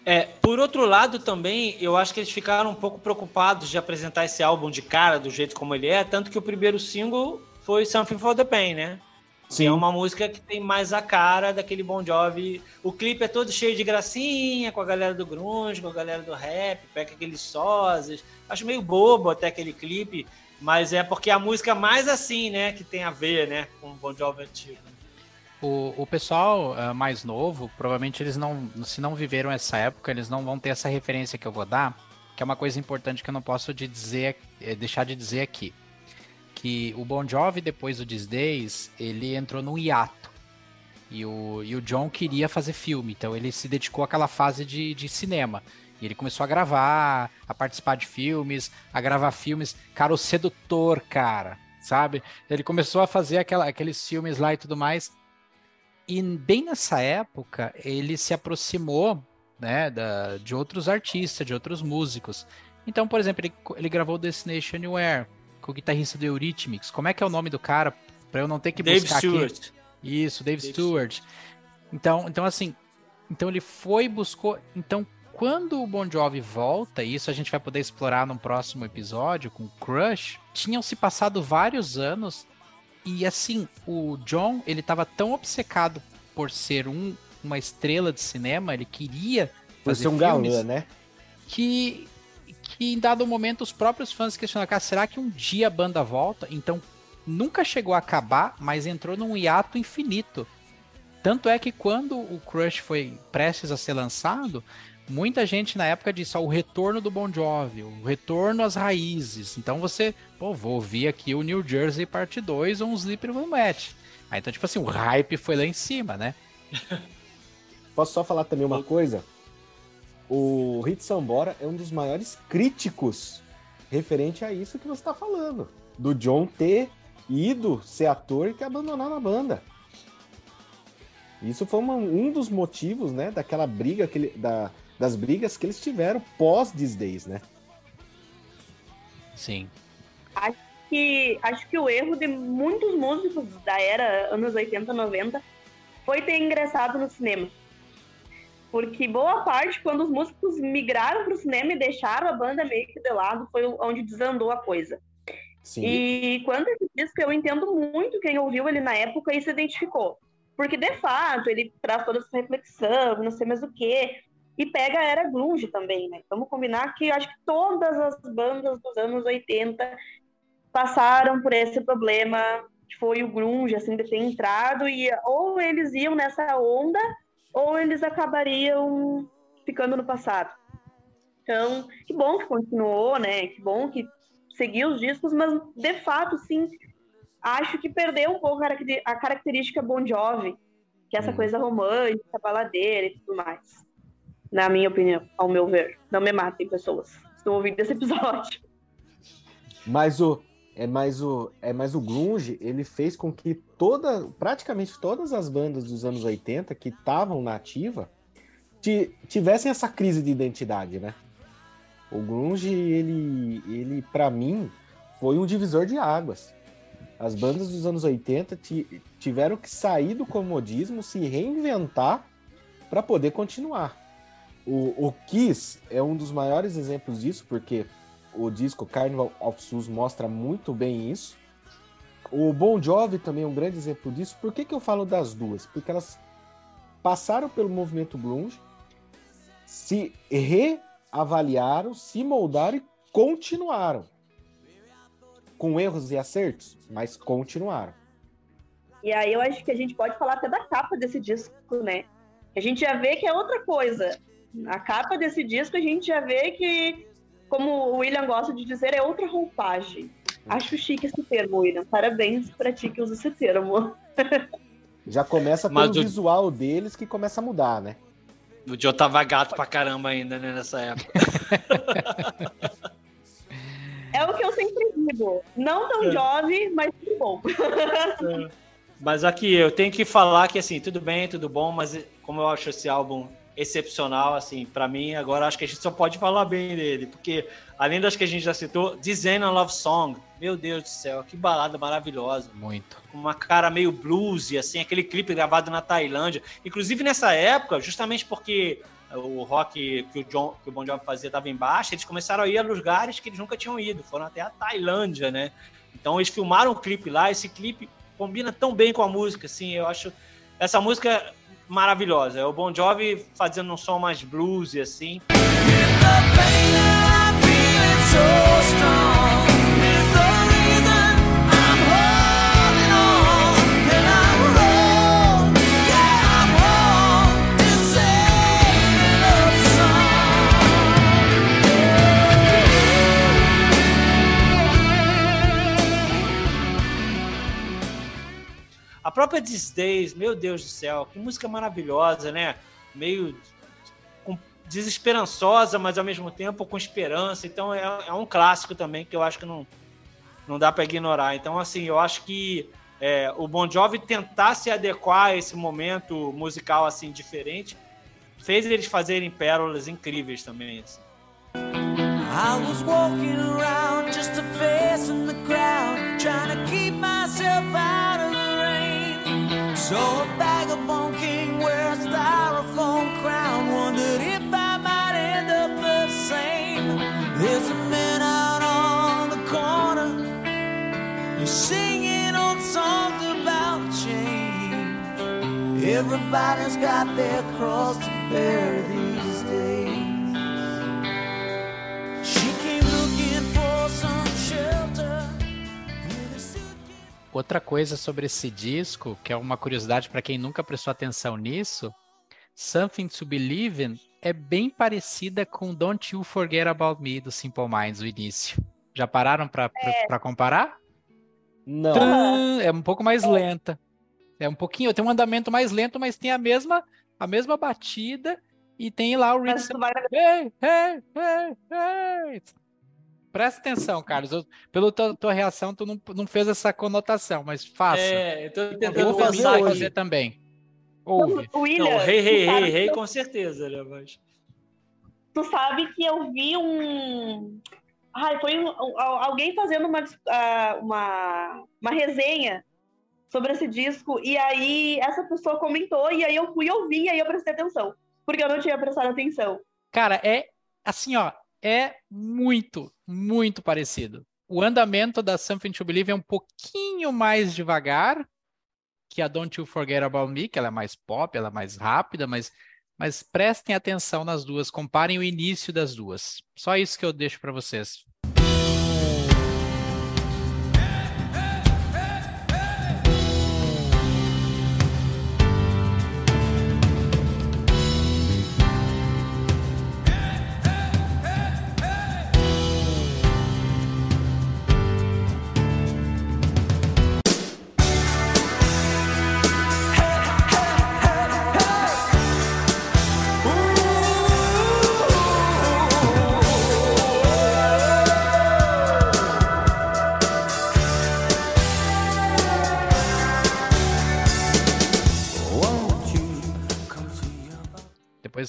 É, por outro lado também, eu acho que eles ficaram um pouco preocupados de apresentar esse álbum de cara do jeito como ele é, tanto que o primeiro single foi Something for the Pain, né? Sim. é uma música que tem mais a cara daquele Bon Jovi. O clipe é todo cheio de gracinha, com a galera do grunge, com a galera do rap, pega aqueles sósias. Acho meio bobo até aquele clipe. Mas é porque a música é mais assim, né, que tem a ver, né, com o Bon Jovi antigo. O, o pessoal uh, mais novo, provavelmente eles não, se não viveram essa época, eles não vão ter essa referência que eu vou dar, que é uma coisa importante que eu não posso de dizer, é, deixar de dizer aqui. Que o Bon Jovi, depois do These Days, ele entrou num hiato. E o, e o John queria fazer filme, então ele se dedicou àquela fase de, de cinema. E ele começou a gravar, a participar de filmes, a gravar filmes. Cara, o sedutor, cara, sabe? Ele começou a fazer aquela, aqueles filmes lá e tudo mais. E bem nessa época, ele se aproximou né, da, de outros artistas, de outros músicos. Então, por exemplo, ele, ele gravou Destination Anywhere com o guitarrista do Eurythmics. Como é que é o nome do cara? Para eu não ter que Dave buscar Stewart. aqui. Isso, Dave, Dave Stewart. Então, então assim, então ele foi buscou, então quando o Bon Jovi volta, e isso a gente vai poder explorar num próximo episódio com Crush, tinham se passado vários anos e assim, o John, ele estava tão obcecado por ser um, uma estrela de cinema, ele queria fazer ser um galã, né? que que em dado momento os próprios fãs questionaram, cara, será que um dia a banda volta? Então nunca chegou a acabar, mas entrou num hiato infinito. Tanto é que quando o Crush foi prestes a ser lançado, muita gente na época disse, ó, o retorno do Bon Jovi, o retorno às raízes. Então você, pô, vou ouvir aqui o New Jersey Parte 2 ou um Sleeper No Match. Aí então, tipo assim, o hype foi lá em cima, né? Posso só falar também uma coisa? O Hit Sambora é um dos maiores críticos referente a isso que você está falando. Do John ter ido ser ator e ter abandonado a banda. Isso foi uma- um dos motivos, né, daquela briga, que ele- da, das brigas que eles tiveram pós These Days, né? Sim. que acho que o erro de muitos músicos da era anos 80, 90 foi ter ingressado no cinema. Porque boa parte, quando os músicos migraram para o cinema e deixaram a banda meio que de lado, foi onde desandou a coisa. Sim. E quanto a esse disco, eu entendo muito quem ouviu ele na época e se identificou. Porque, de fato, ele traz toda essa reflexão, não sei mais o quê. E pega a era grunge também, né? Vamos combinar que acho que todas as bandas dos anos 80 passaram por esse problema, que foi o grunge, assim, de ter entrado. E ou eles iam nessa onda, ou eles acabariam ficando no passado. Então, que bom que continuou, né? Que bom que seguiu os discos, mas de fato, sim, acho que perdeu um pouco a característica Bon Jovi, que é essa Hum. coisa romântica, baladeira e tudo mais. Na minha opinião, ao meu ver. Não me matem, pessoas. Estão ouvindo esse episódio. Mas o é mais o é mais o grunge, ele fez com que toda, praticamente todas as bandas dos anos 80 que estavam na ativa ti- tivessem essa crise de identidade, né? O grunge, ele ele para mim foi um divisor de águas. As bandas dos anos 80 ti- tiveram que sair do comodismo, se reinventar para poder continuar. O, o Kiss é um dos maiores exemplos disso, porque o disco Carnival of Souls mostra muito bem isso. O Bon Jovi também é um grande exemplo disso. Por que, que eu falo das duas? Porque elas passaram pelo movimento grunge, se reavaliaram, se moldaram e continuaram. Com erros e acertos, mas continuaram. E aí eu acho que a gente pode falar até da capa desse disco, né? A gente já vê que é outra coisa. A capa desse disco a gente já vê que, como o William gosta de dizer, é outra roupagem. Acho chique esse termo, William. Parabéns pra ti que usa esse termo. Já começa pelo o- visual deles que começa a mudar, né? O Joe tava gato pra caramba ainda, né, nessa época. É o que eu sempre digo. Não tão É. jovem, mas tudo bom. Mas aqui, eu tenho que falar que, assim, tudo bem, tudo bom, mas como eu acho esse álbum excepcional, assim, pra mim, agora acho que a gente só pode falar bem dele, porque além das que a gente já citou, Design a Love Song, meu Deus do céu, que balada maravilhosa. Muito. com uma cara meio bluesy, assim, aquele clipe gravado na Tailândia. Inclusive nessa época, justamente porque o rock que o, John, que o Bon Jovi fazia estava em baixa, eles começaram a ir a lugares que eles nunca tinham ido, foram até a Tailândia, né? Então eles filmaram o clipe lá, esse clipe combina tão bem com a música, assim, eu acho essa música maravilhosa. É o Bon Jovi fazendo um som mais bluesy, assim. Própria These Days, meu Deus do céu, que música maravilhosa, né? Meio desesperançosa, mas ao mesmo tempo com esperança. Então é, é um clássico também que eu acho que não, não dá para ignorar. Então, assim, eu acho que é, o Bon Jovi tentar se adequar a esse momento musical assim diferente fez eles fazerem pérolas incríveis também. assim. I was walking around just a face in the crowd, trying to keep myself out of the Saw a vagabond king wear a styrofoam crown, wondered if I might end up the same. There's a man out on the corner, he's singing old songs about change. Everybody's got their cross to bear these Outra coisa sobre esse disco, que é uma curiosidade para quem nunca prestou atenção nisso, Something to Believe in é bem parecida com Don't You Forget About Me do Simple Minds, o início. Já pararam para comparar? Não. É um pouco mais lenta. É um pouquinho, tem um andamento mais lento, mas tem a mesma a mesma batida e tem lá o ritmo. vai Hey, hey, hey, hey. Presta atenção, Carlos. Eu, pela tua, tua reação, tu não, não fez essa conotação, mas faça. É, eu tô eu tentando vou fazer, aqui. fazer também. Ouve. O William, Não, rei, rei, rei, rei, eu- com certeza, né? Mas... tu sabe que eu vi um. Ai, foi um- um- alguém fazendo uma, ah, uma, uma resenha sobre esse disco, e aí essa pessoa comentou, e aí eu fui ouvir, e aí eu prestei atenção. Porque eu não tinha prestado atenção. Cara, é assim, ó, é muito, muito parecido. O andamento da Something to Believe é um pouquinho mais devagar que a Don't You Forget About Me, que ela é mais pop, ela é mais rápida, mas, mas prestem atenção nas duas, comparem o início das duas. Só isso que eu deixo para vocês.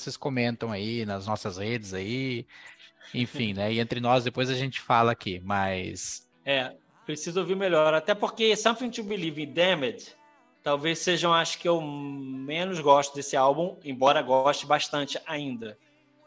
Vocês comentam aí nas nossas redes aí, enfim, né? E entre nós depois a gente fala aqui, mas É, preciso ouvir melhor. Até porque Something to Believe in Damned talvez sejam as que eu menos gosto desse álbum, embora goste bastante ainda.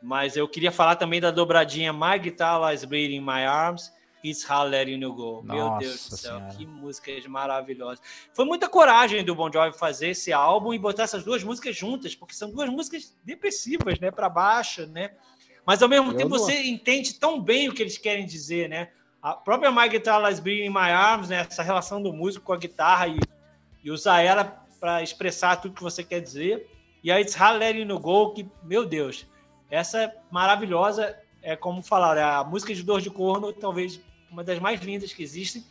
Mas eu queria falar também da dobradinha My Guitar Lies Bleeding in My Arms It's Letting You Go. Meu Nossa Deus do céu, Senhora. que músicas maravilhosas. Foi muita coragem do Bon Jovi fazer esse álbum e botar essas duas músicas juntas, porque são duas músicas depressivas, né, para baixo, né? Mas ao mesmo Eu tempo não- você entende tão bem o que eles querem dizer, né? A própria My Guitar Lies Bleeding in My Arms, né? Essa relação do músico com a guitarra e, e usar ela para expressar tudo que você quer dizer. E a It's How Letting You Go, que, meu Deus, essa é maravilhosa, é como falar, é a música de dor de corno, talvez uma das mais lindas que existem.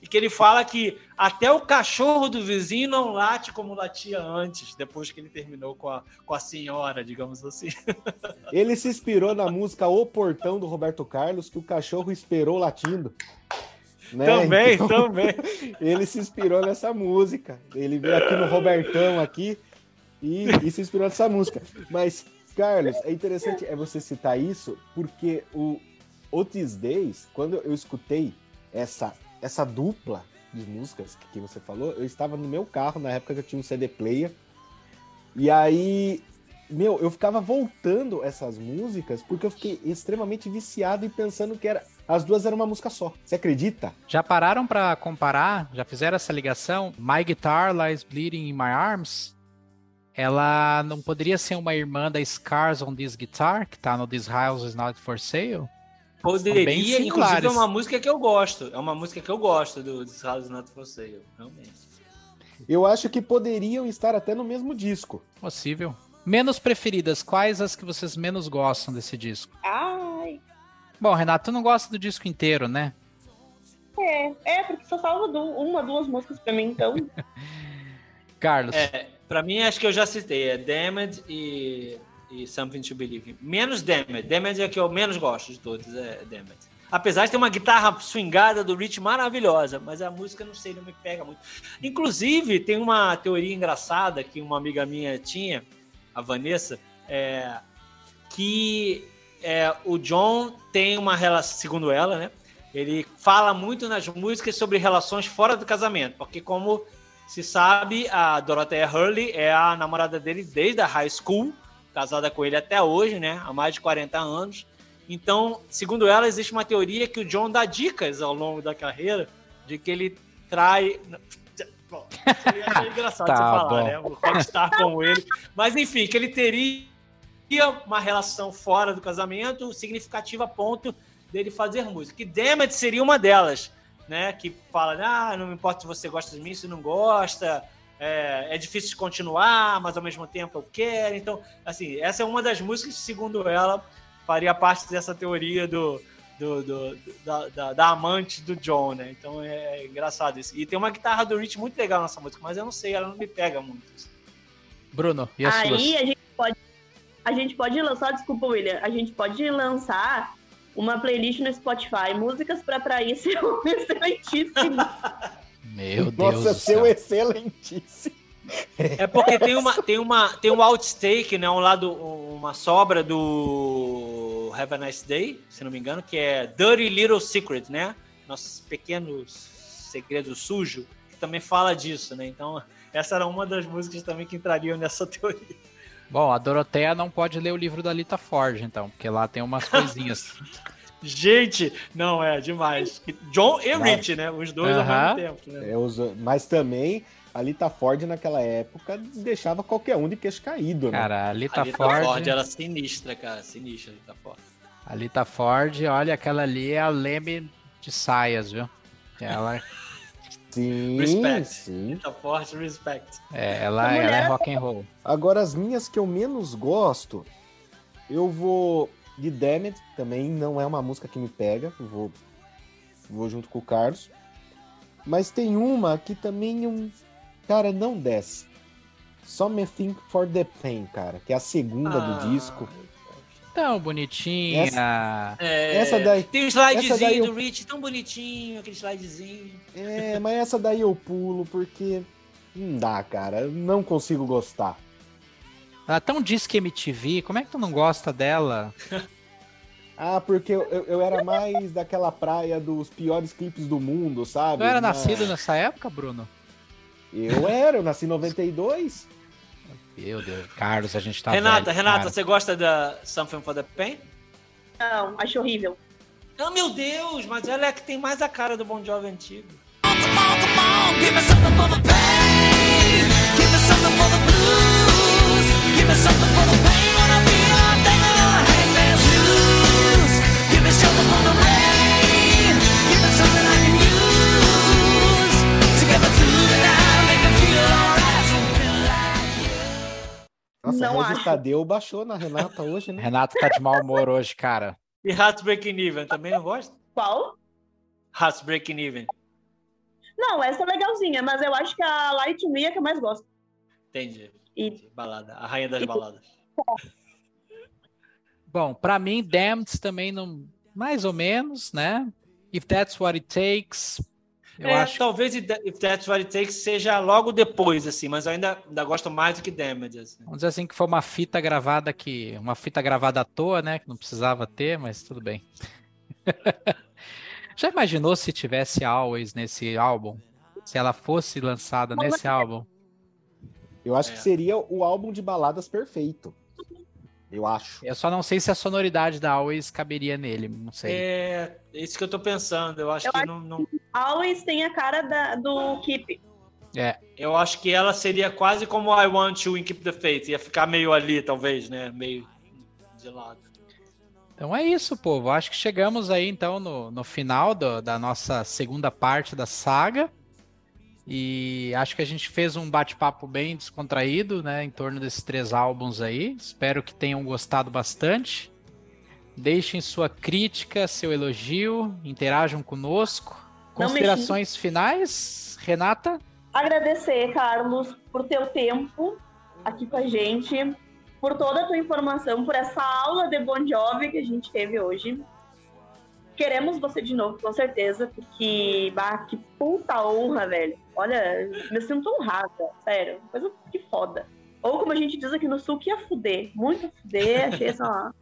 E que ele fala que até o cachorro do vizinho não late como latia antes, depois que ele terminou com a, com a senhora, digamos assim. Ele se inspirou na música O Portão do Roberto Carlos, que o cachorro esperou latindo. Né? também, Então, também. ele se inspirou nessa música. Ele veio aqui no Robertão aqui e, e se inspirou nessa música. Mas, Carlos, é interessante é você citar isso, porque o Otis Days, quando eu escutei essa, essa dupla de músicas que, que você falou, eu estava no meu carro na época que eu tinha um CD player. E aí, meu, eu ficava voltando essas músicas porque eu fiquei extremamente viciado e pensando que era as duas eram uma música só. Você acredita? já pararam para comparar? Já fizeram essa ligação? My Guitar Lies Bleeding in My Arms? Ela não poderia ser uma irmã da Scars on This Guitar, que tá no This House Is Not For Sale? Poderia, bem inclusive é uma música que eu gosto. É uma música que eu gosto do This House Is Not For Sale, realmente. Eu acho que poderiam estar até no mesmo disco. Possível. Menos preferidas, quais as que vocês menos gostam desse disco? Ai. Bom, Renato, tu não gosta do disco inteiro, né? É, é porque só salva uma, duas músicas pra mim, então. Carlos. É, pra mim, acho que eu já citei. É Damned e, e Something to Believe. Menos Damned. Damned é que eu menos gosto de todos, é Damned. Apesar de ter uma guitarra swingada do Rich maravilhosa, mas a música, não sei, não me pega muito. Inclusive, tem uma teoria engraçada que uma amiga minha tinha, a Vanessa, é, que é, o John tem uma relação, segundo ela, né? Ele fala muito nas músicas sobre relações fora do casamento, porque como se sabe, a Dorothea Hurley é a namorada dele desde a high school, casada com ele até hoje, né? Há mais de 40 anos. Então, segundo ela, existe uma teoria que o John dá dicas ao longo da carreira de que ele trai. Bom, seria engraçado Tá você falar, bom. né? O rockstar como ele. Mas, enfim, que ele teria uma relação fora do casamento significativa a ponto dele fazer música. E Damned seria uma delas, né? Que fala, ah, não me importa se você gosta de mim, se não gosta, é, é difícil de continuar, mas ao mesmo tempo eu quero. Então, assim, essa é uma das músicas que, segundo ela, faria parte dessa teoria do, do, do- da, da- da amante do John, né? Então é engraçado isso. E tem uma guitarra do Rich muito legal nessa música, mas eu não sei, ela não me pega muito. Bruno, e as Aí suas? a gente pode. A gente pode lançar, desculpa, William. A gente pode lançar uma playlist no Spotify, músicas pra trair seu excelentíssimo. Meu Deus Nossa, do céu. seu excelentíssimo. É porque tem uma tem uma tem um outtake, né, um lado uma sobra do Have a Nice Day, se não me engano, que é Dirty Little Secret, né? Nossos pequenos segredos sujos, que também fala disso, né? Então, essa era uma das músicas também que entrariam nessa teoria. Bom, a Doroteia não pode ler o livro da Lita Ford, então, porque lá tem umas coisinhas. Gente, não é demais. John e Vai. Rich, né? Os dois Aham. ao mesmo tempo, né? É, os- mas também a Lita Ford naquela época deixava qualquer um de queixo caído, né? Cara, a Lita, a Lita Ford, Ford era sinistra, cara. Sinistra, a Lita Ford. a Lita Ford, olha, aquela ali é a Leme de saias, viu? Ela, Sim, Respect. sim. Lita Ford, respect. é, ela, A ela é mulher- rock and roll. Agora, as minhas que eu menos gosto, eu vou de Damned, também não é uma música que me pega, eu vou, vou junto com o Carlos. Mas tem uma que também, um, cara, não desce. Só Me Think for the Pain, cara, que é a segunda Ah. do disco. Tão bonitinha. É, Essa daí- Tem um essa daí slidezinho eu- do Rich, tão bonitinho, aquele slidezinho. É, mas essa daí eu pulo porque não dá, cara, eu não consigo gostar. Ela tão disque MTV, como é que tu não gosta dela? Ah, porque eu, eu, eu era mais daquela praia dos piores clipes do mundo, sabe? Tu era Na- nascido nessa época, Bruno? Eu era, eu nasci em 92. Meu Deus, Carlos, a gente tá Renata, velho, Renata, cara. você gosta da Something for the Pain? Não, acho horrível. Não, meu Deus, mas ela é a que tem mais a cara do Bon Jovi antigo. Come on, come on, give me something for the pain. Nossa, Não acho. Tadeu baixou na Renata hoje, né? Renato tá de mau humor hoje, cara. E Heartbreaking Even, também não gosta? Qual? Heartbreaking Even, Não, essa é legalzinha, mas eu acho que a Light Me é que eu mais gosto. entendi. E Balada, a rainha das E- baladas. Bom, pra mim, Damned também não. Mais ou menos, né? If That's What It Takes. Eu é, acho. talvez If That's What It Takes seja logo depois, assim, mas eu ainda, ainda gosto mais do que Damage. Assim. Vamos dizer assim que foi uma fita gravada que. Uma fita gravada à toa, né? Que não precisava ter, mas tudo bem. Já imaginou se tivesse Always nesse álbum? Se ela fosse lançada nesse álbum? Eu acho É. que seria o álbum de baladas perfeito. Eu acho. Eu só não sei se a sonoridade da Always caberia nele, não sei. É isso que eu tô pensando. Eu acho Eu que acho- não, não- Always tem a cara da- do Keep. Eu acho que ela seria quase como I Want You em Keep the Faith. Ia ficar meio ali, talvez, né? Meio de lado. Então é isso, povo. Acho que chegamos aí então no, no final do- da nossa segunda parte da saga. E acho que a gente fez um bate-papo bem descontraído, né, em torno desses três álbuns aí. Espero que tenham gostado bastante. Deixem sua crítica, seu elogio, interajam conosco. Considerações finais, Renata? agradecer, Carlos, por teu tempo aqui com a gente, por toda a tua informação, por essa aula de Bon Jovi que a gente teve hoje. Queremos você de novo, com certeza, porque, bah, que puta honra, velho. Olha, me sinto honrada, sério. Coisa que foda. Ou como a gente diz aqui no sul, que ia fuder. Muito fuder, achei essa lá.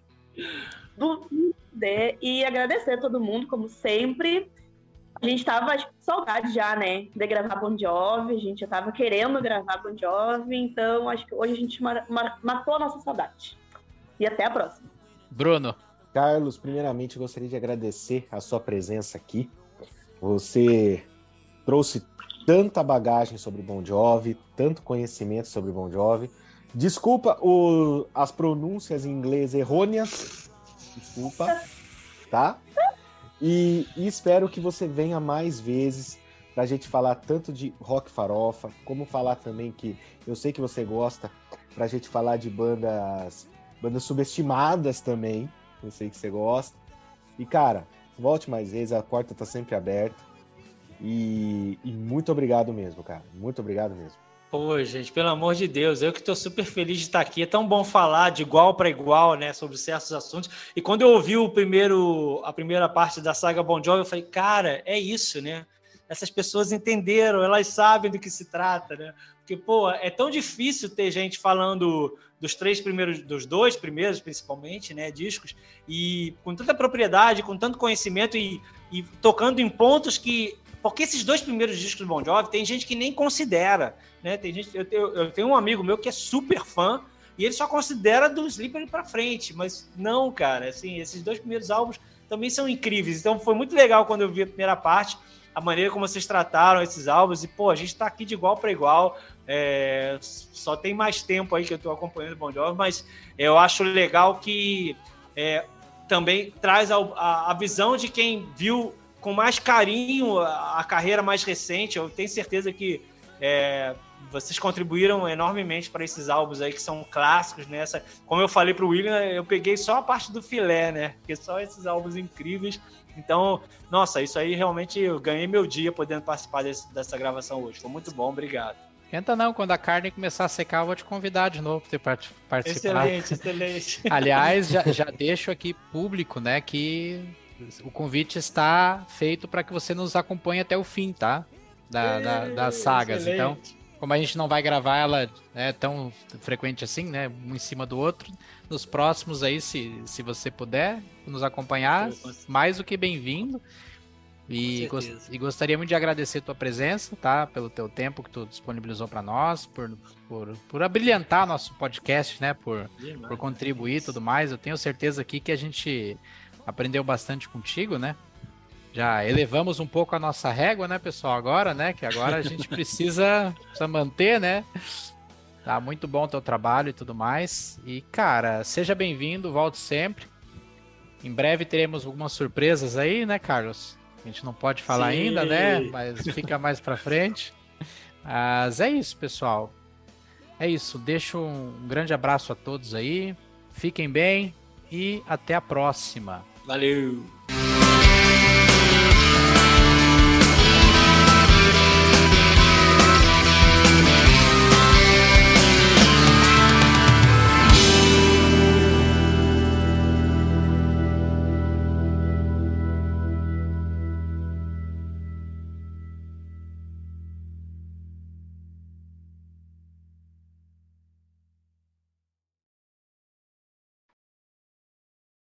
Do fuder. E agradecer a todo mundo, como sempre. A gente tava acho, com saudade já, né? De gravar Bon Jovi. A gente já tava querendo gravar Bon Jovi. Então, acho que hoje a gente mar, mar, matou a nossa saudade. E até a próxima. Bruno. Carlos, primeiramente, gostaria de agradecer a sua presença aqui. Você trouxe tanta bagagem sobre Bon Jovi, tanto conhecimento sobre Bon Jovi. Desculpa o, as pronúncias em inglês errôneas. Desculpa, tá? E, e espero que você venha mais vezes para a gente falar tanto de rock farofa, como falar também que eu sei que você gosta, para a gente falar de bandas, bandas subestimadas também. Eu sei que você gosta. E cara, volte mais vezes, a porta tá sempre aberta. E, e muito obrigado mesmo, cara. Muito obrigado mesmo. Pô, gente, pelo amor de Deus, eu que estou super feliz de estar aqui. É tão bom falar de igual para igual, né, sobre certos assuntos. E quando eu ouvi o primeiro, a primeira parte da saga Bon Jovi, eu falei, cara, é isso, né? Essas pessoas entenderam, elas sabem do que se trata, né? Porque, pô, é tão difícil ter gente falando dos três primeiros, dos dois primeiros, principalmente, né, discos, e com tanta propriedade, com tanto conhecimento e, e tocando em pontos que porque esses dois primeiros discos do Bon Jovi tem gente que nem considera, né? Tem gente, eu, tenho, eu tenho um amigo meu que é super fã e ele só considera do Slippery para frente, mas não, cara, assim, esses dois primeiros álbuns também são incríveis. Então foi muito legal quando eu vi a primeira parte, a maneira como vocês trataram esses álbuns e pô, a gente está aqui de igual para igual. É, só tem mais tempo aí que eu estou acompanhando o Bon Jovi, mas eu acho legal que é, também traz a, a, a visão de quem viu com mais carinho a, a carreira mais recente. Eu tenho certeza que é, vocês contribuíram enormemente para esses álbuns aí que são clássicos nessa. Né? Como eu falei para o William, eu peguei só a parte do filé, né? Porque só esses álbuns incríveis. Então, nossa, isso aí realmente eu ganhei meu dia podendo participar desse, dessa gravação hoje. Foi muito bom, obrigado. Tenta não, quando a carne começar a secar, eu vou te convidar de novo para participar. Excelente, excelente. Aliás, já, já deixo aqui público, né, que o convite está feito para que você nos acompanhe até o fim, tá? Da, da, das sagas. Excelente. Então, como a gente não vai gravar ela né, tão frequente assim, né? Um em cima do outro, nos próximos aí, se, se você puder nos acompanhar, mais do que bem-vindo. E, gost, e, gostaria muito de agradecer a tua presença, tá? Pelo teu tempo que tu disponibilizou para nós, por, por, por abrilhantar nosso podcast, né? Por, por contribuir e tudo mais. Eu tenho certeza aqui que a gente aprendeu bastante contigo, né? Já elevamos um pouco a nossa régua, né, pessoal? Agora, né? Que agora a gente precisa, precisa manter, né? Tá muito bom o teu trabalho e tudo mais. E, cara, seja bem-vindo, volte sempre. Em breve teremos algumas surpresas aí, né, Carlos? A gente não pode falar Sim. ainda, né? Mas fica mais pra frente. Mas é isso, pessoal. É isso. Deixo um grande abraço a todos aí. Fiquem bem e até a próxima. Valeu!